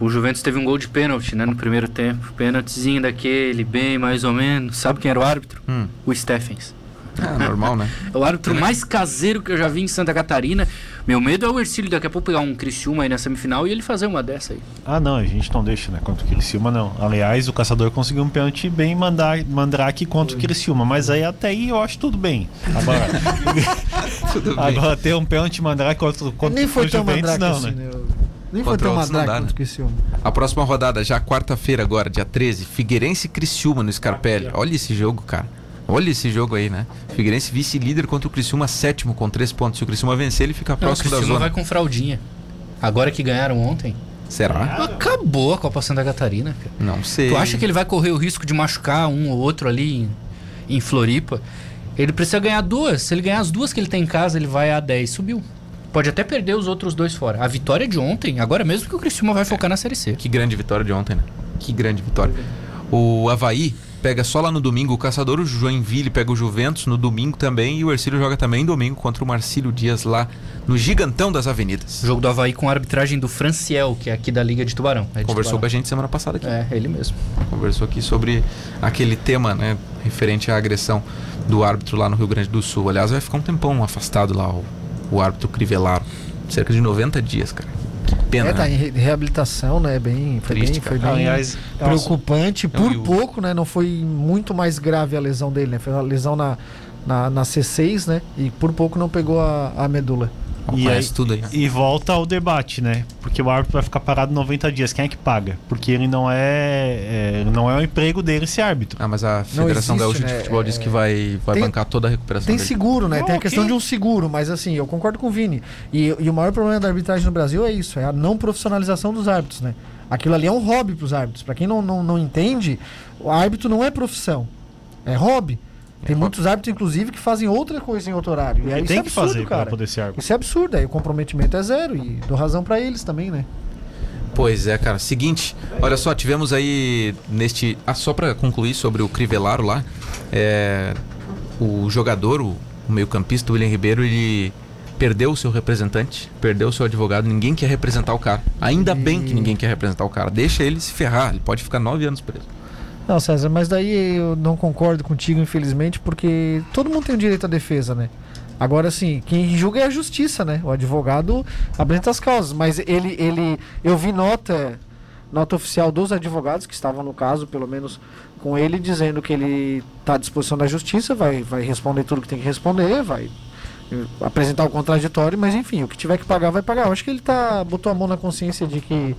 O Juventus teve um gol de pênalti, né, no primeiro tempo. Pênaltizinho daquele, bem mais ou menos. Sabe quem era o árbitro? Hum. O Stephens. Ah, normal, né? É *laughs* o árbitro mais caseiro que eu já vi em Santa Catarina. Meu medo é o Ercílio daqui a pouco pegar um Criciúma aí na semifinal e ele fazer uma dessa aí. Ah, não, a gente não deixa, né? Contra o Criciúma, não. Aliás, o caçador conseguiu um pênalti bem mandar, mandrake contra o Criciúma, mas aí até aí eu acho tudo bem. Agora, *laughs* Tudo bem. agora ter um pênalti mandrake contra, contra Nem foi o tão Juventus, mandrake não, assim, né? né? Nem foi Contra tão não dá, quanto né? o Criciúma. A próxima rodada, já quarta-feira agora, dia 13, Figueirense e Criciúma no Scarpelli. Olha esse jogo, cara. Olha esse jogo aí, né? Figueirense vice-líder contra o Criciúma, sétimo com três pontos. Se o Criciúma vencer, ele fica Não, o próximo da Criciúma zona. vai com fraldinha. Agora que ganharam ontem, Será? Acabou a Copa Santa Catarina, cara. Não sei. Tu acha que ele vai correr o risco de machucar um ou outro ali em, em Floripa? Ele precisa ganhar duas. Se ele ganhar as duas que ele tem em casa, ele vai a 10. Subiu. Pode até perder os outros dois fora. A vitória de ontem, agora mesmo que o Criciúma vai focar na Série C. Que grande vitória de ontem, né? Que grande vitória. O Havaí pega só lá no domingo o Caçador, o Joinville pega o Juventus no domingo também e o Ercílio joga também domingo contra o Marcílio Dias lá no Gigantão das Avenidas. Jogo do Havaí com a arbitragem do Franciel, que é aqui da Liga de Tubarão. É de Conversou Tubarão. com a gente semana passada aqui. É, ele mesmo. Conversou aqui sobre aquele tema, né, referente à agressão do árbitro lá no Rio Grande do Sul. Aliás, vai ficar um tempão afastado lá o, o árbitro Crivellaro. Cerca de 90 dias, cara. Que pena. É, tá né? em re- reabilitação, né? Bem, foi Triste, bem, foi bem Aliás, preocupante. Não, Por pouco, né? Não foi muito mais grave a lesão dele, né? Foi uma lesão na, na, na C6, né? E por pouco não pegou a, a medula. E aí- tudo aí. E volta ao debate, né? Porque o árbitro vai ficar parado 90 dias. Quem é que paga? Porque ele não é, é- não é o emprego dele ser árbitro. Ah, mas a Federação existe, Gaúcha né? de Futebol disse que vai, vai Tem- bancar toda a recuperação Tem dele. seguro, né? Não, Tem a questão de um seguro, mas assim, eu concordo com o Vini. E, e o maior problema da arbitragem no Brasil é isso, é a não profissionalização dos árbitros, né? Aquilo ali é um hobby pros árbitros. Pra quem não, não, não entende, o árbitro não é profissão. É hobby. Tem hobby. muitos árbitros, inclusive, que fazem outra coisa em outro horário. E aí tem é que absurdo, fazer para cara. poder ser árbitro. Isso é absurdo, aí o comprometimento é zero e dou razão pra eles também, né? Pois é, cara. Seguinte, olha só, tivemos aí neste. Ah, só pra concluir sobre o Crivellaro lá, é, o jogador, o, o meio-campista, o William Ribeiro, ele perdeu o seu representante, perdeu o seu advogado, ninguém quer representar o cara. Ainda bem que ninguém quer representar o cara. Deixa ele se ferrar, ele pode ficar nove anos preso. Não, César, mas daí eu não concordo contigo, infelizmente, porque todo mundo tem o direito à defesa, né? Agora, assim, quem julga é a justiça, né? O advogado apresenta as causas, mas ele, ele, eu vi nota, nota oficial dos advogados que estavam no caso, pelo menos com ele, dizendo que ele está à disposição da justiça, vai, vai responder tudo que tem que responder, vai apresentar o contraditório, mas enfim, o que tiver que pagar, vai pagar. Eu acho que ele tá, botou a mão na consciência de que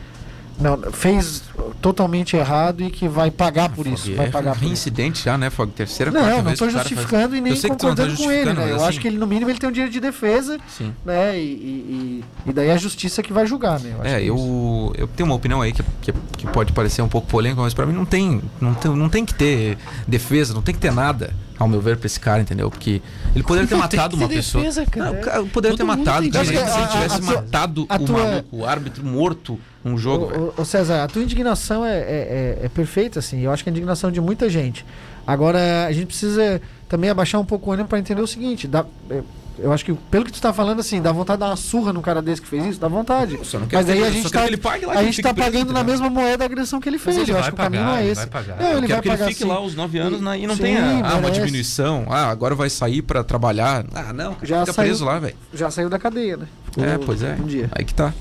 não, fez totalmente errado e que vai pagar por isso. Fog, Vai é pagar por isso. reincidente já, né, Fog? Terceira, quarta Não, não estou que o cara faz- justificando e nem não tá concordando com ele, justificando, né? Eu assim- acho que ele, no mínimo, ele tem um direito de defesa, Sim. né? E, e, e- daí é a justiça que vai julgar, né? Eu É, que eu, eu tenho uma opinião aí que, que, que pode parecer um pouco polêmica, mas pra mim não tem, não tem, não tem que ter defesa, não tem que ter nada, ao meu ver, pra esse cara, entendeu? Porque ele poderia ter *laughs* Não matado ter uma pessoa. defesa, cara. Não, cara, poderia ter Todo matado, cara. Se ele tivesse a matado a o tua- maluco, o árbitro morto num jogo. Ô, César, a tua indignação é, é, é- é perfeita, assim. Eu acho que é a indignação de muita gente. Agora, a gente precisa também abaixar um pouco o ânimo para entender o seguinte. Dá, é, eu acho que, pelo que tu tá falando, assim, dá vontade de dar uma surra no cara desse que fez isso? Dá vontade. Eu só não quero Mas aí a gente tá, ele a ele gente tá pagando na mesma moeda a agressão que ele fez. Mas ele eu acho que o caminho é ele esse. vai pagar. Não, ele quero vai que ele pagar fique sim. lá os nove anos e não Sim, tenha ah, uma diminuição. Ah, agora vai sair pra trabalhar. Ah, não, Já fica saiu- preso lá, velho. Já saiu da cadeia, né? Ficou É, pois é. Um dia. Aí que tá.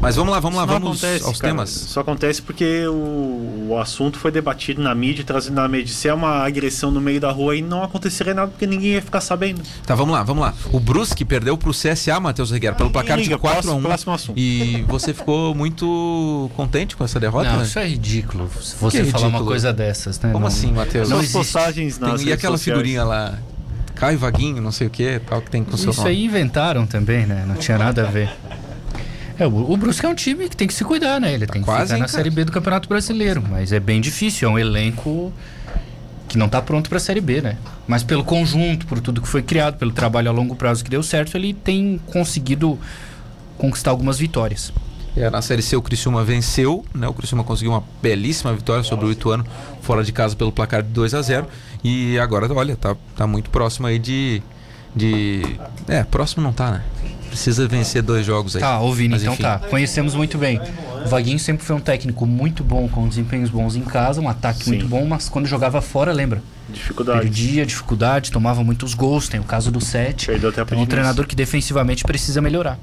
Mas vamos lá, vamos lá, não vamos acontece, aos cara. temas. Isso acontece porque o, o assunto foi debatido na mídia, trazido na mídia. Se é uma agressão no meio da rua aí, não aconteceria nada porque ninguém ia ficar sabendo. Tá, vamos lá, vamos lá. O Brusque perdeu pro CSA, Matheus Reguer, pelo placar de Liga, 4 a próximo- 1 próximo assunto. E você ficou muito contente com essa derrota, Não, né? isso é ridículo. Você Que falar uma coisa dessas, né? Como Não- assim, Matheus? Não existe. postagens nas Tem- e aquela sociais. figurinha lá, Caio Vaguinho, não sei o que, tal, que tem com o seu Isso nome. aí inventaram também, né? Não tinha nada a ver. É, o, o Brusque é um time que tem que se cuidar, né? Ele tem que ficar na cara? Série B do Campeonato Brasileiro. Mas é bem difícil, é um elenco que não tá pronto pra Série B, né? Mas pelo conjunto, por tudo que foi criado, pelo trabalho a longo prazo que deu certo, ele tem conseguido conquistar algumas vitórias. É, na Série C o Criciúma venceu, né? O Criciúma conseguiu uma belíssima vitória sobre o Ituano fora de casa pelo placar de 2 a 0 E agora, olha, tá, tá muito próximo aí de, de... É, próximo não tá, né? Precisa vencer dois jogos aí. Tá, ô Vini, Mas então enfim. tá. Conhecemos muito bem. O Vaguinho sempre foi um técnico muito bom, com desempenhos bons em casa, um ataque Sim. muito bom, mas quando jogava fora, lembra? Dificuldade. Perdia, dificuldade, tomava muitos gols, tem o caso do 7. Perdeu até a Então é um treinador que defensivamente precisa melhorar.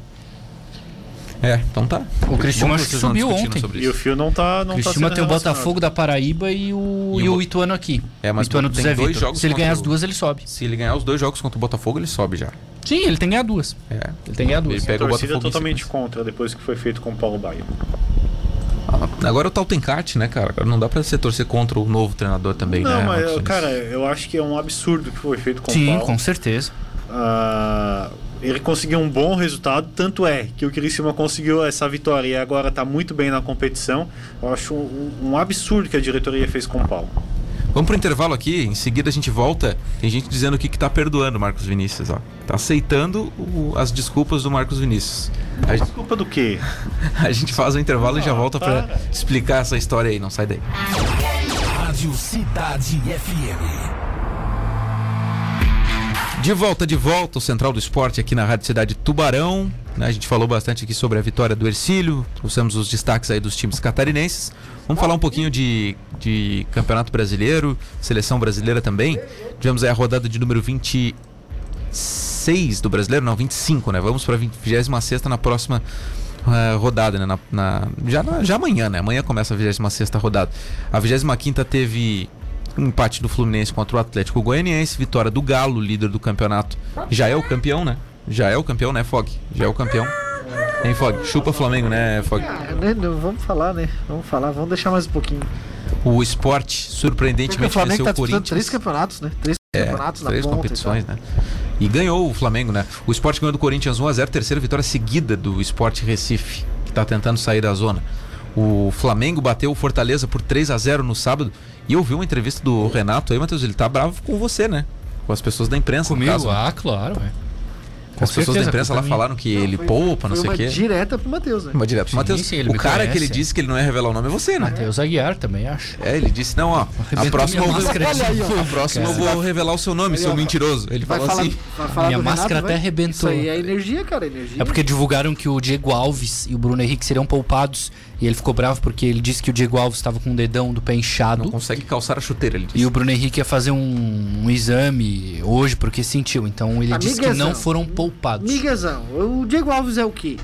É, então tá. O Bom acho que subiu ontem. E o. Fio não tá. Não O tá tem o. Botafogo da Paraíba e o, E e o o Bo- Ituano aqui. É, mas o Ituano tem do Zé dois Vitor. jogos Se ele ganhar as o- duas, ele sobe. Se ele ganhar os dois jogos contra o Botafogo, ele sobe já. Sim, ele tem que ganhar duas. É. Ele tem que ganhar duas. Ele pega o torcida Botafogo em totalmente sequência. contra depois que foi feito com o Paulo Baia. Ah, Agora o tal tem kart, né, cara? Agora não dá pra você torcer contra o novo treinador também, Não, né? mas, Marcos Nunes? cara, eu acho que é um absurdo que foi feito com o Sim, Paulo. com certeza. Ah, ele conseguiu um bom resultado, tanto é que o Criciúma conseguiu essa vitória e agora está muito bem na competição. Eu acho um, um absurdo que a diretoria fez com o Paulo. Vamos pro intervalo aqui, em seguida a gente volta. Tem gente dizendo aqui que tá perdoando o Marcos Vinícius, ó. Tá aceitando o- as desculpas do Marcos Vinícius. A, Desculpa do quê? *laughs* a gente faz o intervalo e já Ah, volta pra para. explicar essa história aí, não sai daí. Rádio Cidade FM. De volta, de volta, o Central do Esporte aqui na Rádio Cidade Tubarão. né? A gente falou bastante aqui sobre a vitória do Ercílio, trouxemos os destaques aí dos times catarinenses. Vamos falar um pouquinho de, de Campeonato Brasileiro, Seleção Brasileira também. Tivemos aí a rodada de número 26 do Brasileiro, não, 25, né? Vamos para a 26 na próxima eh, rodada, né? Na, na- já, na- já amanhã, né? Amanhã começa a 26 rodada. A 25 teve um empate do Fluminense contra o Atlético Goianiense, vitória do Galo, líder do campeonato. Já é o campeão, né? Já é o campeão, né, Fog? Já é o campeão. Hein, Fog? Chupa Flamengo, né, Fog? Ah, né, não, vamos falar, né? Vamos falar, vamos deixar mais um pouquinho. O esporte, Porque o surpreendentemente, Flamengo venceu tá o Corinthians. três campeonatos, né? Três É, campeonatos na três e competições, tal. né? E ganhou o Flamengo, né? O Sport ganhou do Corinthians 1x0, terceira vitória seguida do Sport Recife, que tá tentando sair da zona. O Flamengo bateu o Fortaleza por 3 a 0 no sábado. E eu vi uma entrevista do Renato aí, Matheus, ele tá bravo com você, né? Com as pessoas da imprensa, no Comigo? caso. né? Ah, claro, velho. As pessoas da imprensa lá falaram que Não, ele foi- poupa, não foi sei o uma quê. direta pro Matheus, né? Uma direto pro Matheus. sim, O cara que conhece. ele disse que ele não ia revelar o nome é você, né? Matheus Aguiar também, acho. É, ele disse, não, ó, a próxima, eu vou, aí, ó. a próxima eu vou revelar o seu nome, Aí, seu ó, mentiroso. Ele falou falar, assim. Minha Renato, máscara até arrebentou. Isso aí é energia, cara, energia. É porque divulgaram que o Diego Alves e o Bruno Henrique seriam poupados. E ele ficou bravo porque ele disse que o Diego Alves estava com o dedão do pé inchado. Não consegue calçar a chuteira, ele disse. E o Bruno Henrique ia fazer um, um exame hoje porque sentiu. Então ele disse que não foram poupados. Miguezão, o Diego Alves é o quê?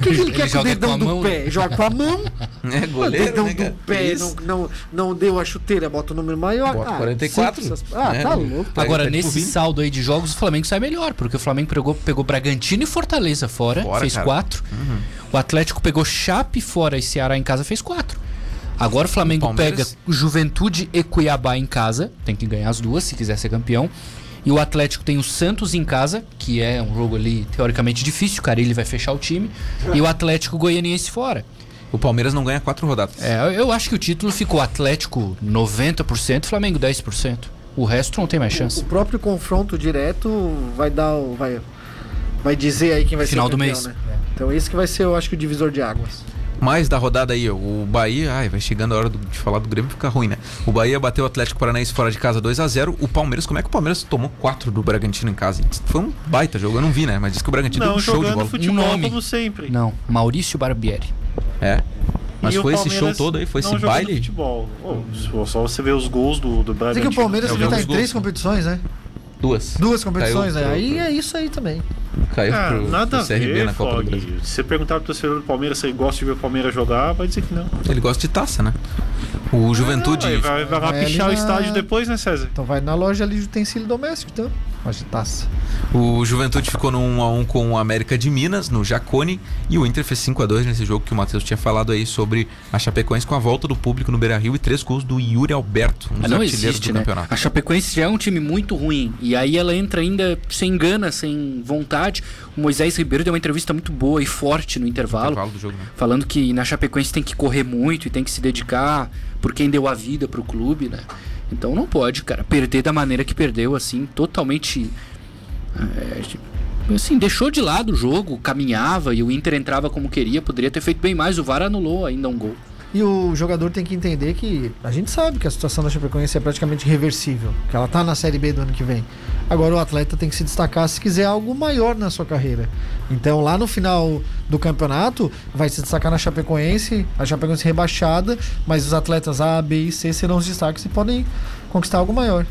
O que, que ele, Ele quer com o dedão com a do mão, pé? né? Joga com a mão, *laughs* É o goleiro, dedão né, do pé não, não, não deu a chuteira, bota o número maior. Bota ah, 44. simples, Ah, É, tá louco. Agora, pro nesse saldo aí de jogos, o Flamengo sai melhor, porque o Flamengo pegou, pegou Bragantino e Fortaleza fora, Fora, fez cara. Uhum. quatro. O Atlético pegou Chape fora e Ceará em casa, fez quatro. Agora o Flamengo O pega Juventude e Cuiabá em casa, tem que ganhar as duas se quiser ser campeão. E o Atlético tem o Santos em casa, que é um jogo ali teoricamente difícil, o Carilli vai fechar o time. E o Atlético Goianiense fora. O Palmeiras não ganha quatro rodadas. É, eu- acho que o título ficou Atlético 90%, Flamengo 10%. O resto não tem mais chance. O próprio confronto direto vai dar o. Vai, vai dizer aí quem vai Final ser do campeão, mês. né? Então esse que vai ser, eu acho que o divisor de águas. Mais da rodada aí, o Bahia, ai, vai chegando a hora do- de falar do Grêmio fica ruim, né? O Bahia bateu o Atlético Paranaense fora de casa 2 a 0 O Palmeiras, como é que o Palmeiras tomou 4 do Bragantino em casa? Foi um baita jogo, eu não vi, né? Mas disse que o Bragantino deu Não um show de bola. futebol Um nome. como sempre. Não, Maurício Barbieri. É. Mas E foi esse show todo aí, foi não esse baile. Futebol. Ô, só você ver os gols do, do Bragantino. que o Palmeiras É, já tá em três competições, né? Duas. Duas competições, né? pro- Aí é isso aí também. Caiu Ah, pro, nada pro a CRB ver, na Copa Fog. do Brasil. Se você perguntar pro torcedor do Palmeiras se ele gosta de ver o Palmeiras jogar, vai dizer que não. Ele gosta de taça, né? O Juventude. Aí vai, vai Vai pichar o na- estádio depois, né, César? Então vai na loja ali de utensílio doméstico, então. Loja taça. O Juventude ficou no 1x1 com o América de Minas, no Jacone, e o Inter fez 5x2 nesse jogo que o Matheus tinha falado aí sobre a Chapecoense com a volta do público no Beira Rio e três gols do Yuri Alberto, um dos Ah, não artilheiros existe, do né? campeonato. A Chapecoense já é um time muito ruim. E aí ela entra ainda sem gana, sem vontade. O Moisés Ribeiro deu uma entrevista muito boa e forte no intervalo. Intervalo do jogo, né? Falando que na Chapecoense tem que correr muito e tem que se dedicar por quem deu a vida pro clube, né? Então não pode, cara, perder da maneira que perdeu, assim, totalmente. é, assim, deixou de lado o jogo, caminhava e o Inter entrava como queria, poderia ter feito bem mais. O VAR anulou ainda um gol. E o jogador tem que entender que a gente sabe que a situação da Chapecoense é praticamente reversível, que ela tá na Série B do ano que vem. Agora o atleta tem que se destacar se quiser algo maior na sua carreira. Então lá no final do campeonato vai se destacar na Chapecoense, a Chapecoense rebaixada, mas os atletas A, B e C serão os destaques e podem conquistar algo maior.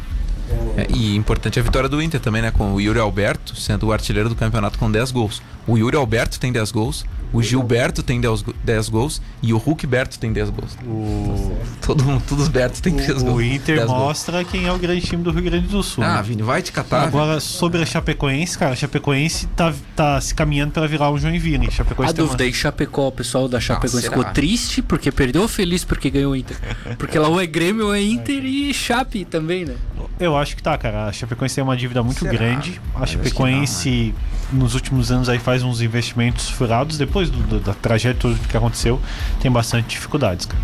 É, e importante a vitória do Inter também, né? Com o Yuri Alberto sendo o artilheiro do campeonato com 10 gols. O Yuri Alberto tem 10 gols. O Gilberto tem 10, go- 10 gols. E o Hulk Berto tem 10 gols. O, *laughs* Todo mundo, todos os Bertos tem 10 gols. o Inter 10 gols. mostra quem é o grande time do Rio Grande do Sul. Ah, né? Vini, vai te catar. Agora, sobre a Chapecoense, cara, a Chapecoense tá, tá se caminhando pra virar um Joinville. Chapecoense A tem uma- dúvida aí, Chapecó, o pessoal da Chapecoense será? ficou triste porque perdeu ou feliz porque ganhou o Inter? *laughs* Porque lá ou é Grêmio ou é Inter e Chape também, né? Eu acho que tá, cara. A Chapecoense tem uma dívida muito Será? grande. A Mas acho que Chapecoense, nos últimos anos, aí faz uns investimentos furados. Depois do, do- da tragédia toda que aconteceu, tem bastante dificuldades, cara.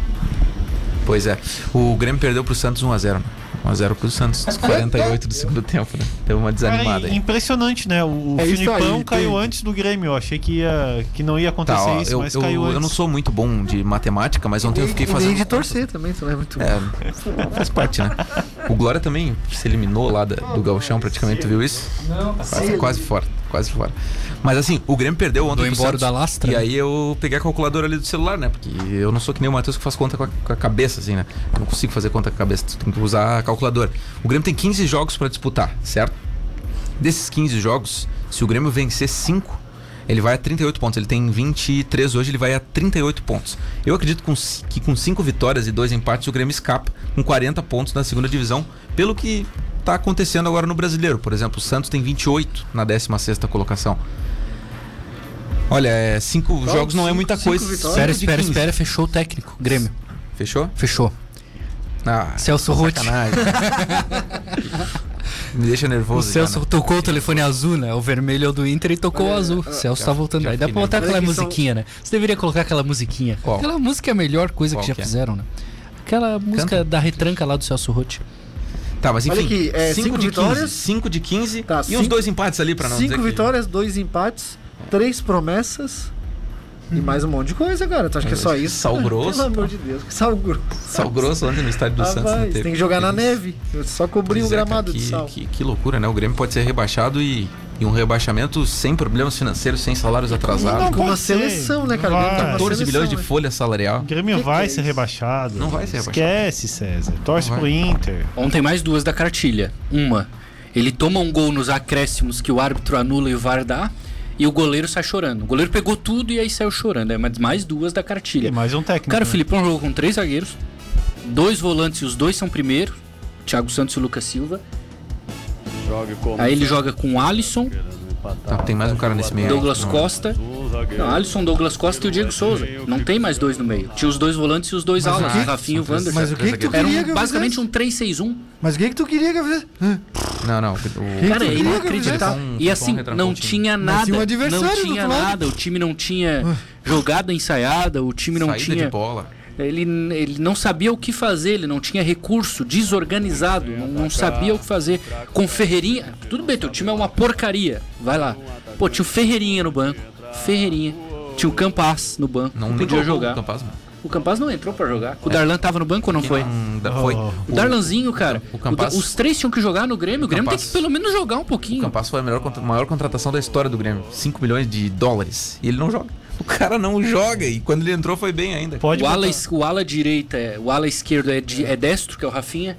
Pois é. O Grêmio perdeu pro Santos 1x0. 1x0 pro Santos, *laughs* nos 48 do segundo tempo, né? Deu uma desanimada Cara, aí. impressionante, né? O, É Filipão aí, caiu tem- antes do Grêmio. Eu achei que, ia, que não ia acontecer Tá, ó, isso, eu, mas eu, caiu antes. eu não sou muito bom de matemática, mas ontem eu fiquei E fazendo. de torcer também, tu não é muito É, faz parte, né? *laughs* O Glória também se eliminou lá da- do Gauchão praticamente, tu viu isso? Não, Quase, quase fora, quase fora. Mas assim, o Grêmio perdeu ontem pro embora Santos, da lastra, E né? aí eu peguei a calculadora ali do celular, né? Porque eu não sou que nem o Matheus que faz conta com a, com a cabeça, assim, né? Eu não consigo fazer conta com a cabeça, tu tem que usar a calculadora. O Grêmio tem 15 jogos pra disputar, certo? Desses 15 jogos, se o Grêmio vencer 5, ele vai a 38 pontos. Ele tem 23 hoje, ele vai a 38 pontos. Eu acredito com que com 5 vitórias e 2 empates o Grêmio escapa com 40 pontos na segunda divisão, pelo que tá acontecendo agora no Brasileiro. Por exemplo, o Santos tem 28 na 16ª colocação. Olha, é, cinco jogos não é muita cinco coisa. Espera, espera, 15. espera, fechou o técnico. Grêmio. Fechou? Fechou. Ah, Celso Roth. sacanagem. *laughs* Me deixa O nervoso. já, Celso né? tocou o telefone azul, né? O vermelho é o do Inter e tocou o azul. O Celso tá voltando. já Aí dá pra botar aquela que são- musiquinha, né? Você deveria colocar aquela musiquinha. Qual? Aquela música é a melhor coisa Qual que já que é? fizeram, né? Aquela música da retranca lá do Celso Roth. Tá, mas Olha enfim. aqui, é, 5 cinco de vitórias. 15. 5 de 15 Tá, e uns cinco- dois empates ali pra não dizer Cinco que- vitórias, dois empates, três promessas e mais um monte de coisa, cara. Tu acha que é só isso? Sal grosso, Pelo amor de Deus, que sal grosso. Sal grosso ontem no estádio do Santos. não Rapaz, teve- tem que jogar na neve. Só cobrir Pois o é, cara, gramado que, de sal. Que, que loucura, né? O Grêmio pode ser rebaixado e, e um rebaixamento sem problemas financeiros, sem salários atrasados. Não Com uma ser. seleção, né, cara? Vai. O Grêmio tá numa 14 seleção, bilhões de né? folha salarial. O Grêmio Que que vai é ser isso? rebaixado. Não vai ser rebaixado. Esquece, César. Torce pro vai. Inter. Ontem mais duas da cartilha. Uma, ele toma um gol nos acréscimos que o árbitro anula e o VAR dá. E o goleiro sai chorando. O goleiro pegou tudo e aí saiu chorando. É mais duas da cartilha. E mais um técnico. Cara, o né? Filipão jogou com três zagueiros, dois volantes e os dois são primeiro. Thiago Santos e Lucas Silva. Aí ele joga com Alisson, Tá, tem mais um cara nesse meio. Douglas. Costa. Não, Alisson, Douglas Costa e o Diego Souza. Não tem mais dois no meio. Tinha os dois volantes e os dois alas, que- o Rafinha e o Wanderson. Mas o que, que tu Era queria um- que eu basicamente um 3-6-1. Mas o que, que tu queria que eu fizesse? Hã? Não, não. O, Que Cara, eu inacreditável. fizesse? E assim, não tinha nada. tinha um adversário Não tinha outro lado. nada. O time não tinha jogada ensaiada, o time não Saída tinha. de bola. Ele, ele não sabia o que fazer, ele não tinha recurso, desorganizado, não, não sabia o que fazer. Com Ferreirinha, tudo bem, teu time é uma porcaria, vai lá. Pô, tinha o Ferreirinha no banco, Ferreirinha. Tinha o Campas no banco, Não, não, podia jogar. o Campaz, mano. O Campas não entrou pra jogar. O Darlan tava no banco ou não foi? Não, foi. Oh. O Darlanzinho, cara, o Campas- o- os três tinham que jogar no Grêmio. O Grêmio tem Campas- que pelo menos jogar um O pouquinho. Campas foi a melhor, maior contratação da história do Grêmio. 5 milhões de dólares. E ele não joga. O cara não joga. E quando ele entrou foi bem ainda. Pode O ala, botar- o ala direita, é, o ala esquerdo é, de- é destro, que é o Rafinha.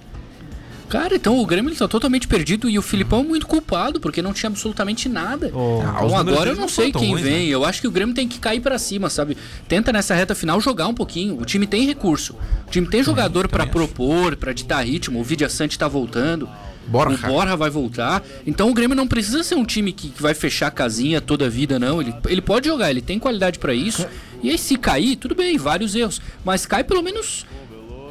Cara, então o Grêmio ele tá totalmente perdido e o Filipão é muito culpado, porque não tinha absolutamente nada. Oh. Então agora eu não sei quem ruins, vem. né? Eu acho que o Grêmio tem que cair pra cima, sabe? Tenta nessa reta final jogar um pouquinho. O time tem recurso. O time tem jogador acho. propor, pra ditar ritmo. O Vidia Sante tá voltando. Borja. O Borja vai voltar. Então o Grêmio não precisa ser um time que, que vai fechar a casinha toda a vida, não. Ele, ele pode jogar, ele tem qualidade pra isso. E aí, se cair, tudo bem, vários erros. Mas cai pelo menos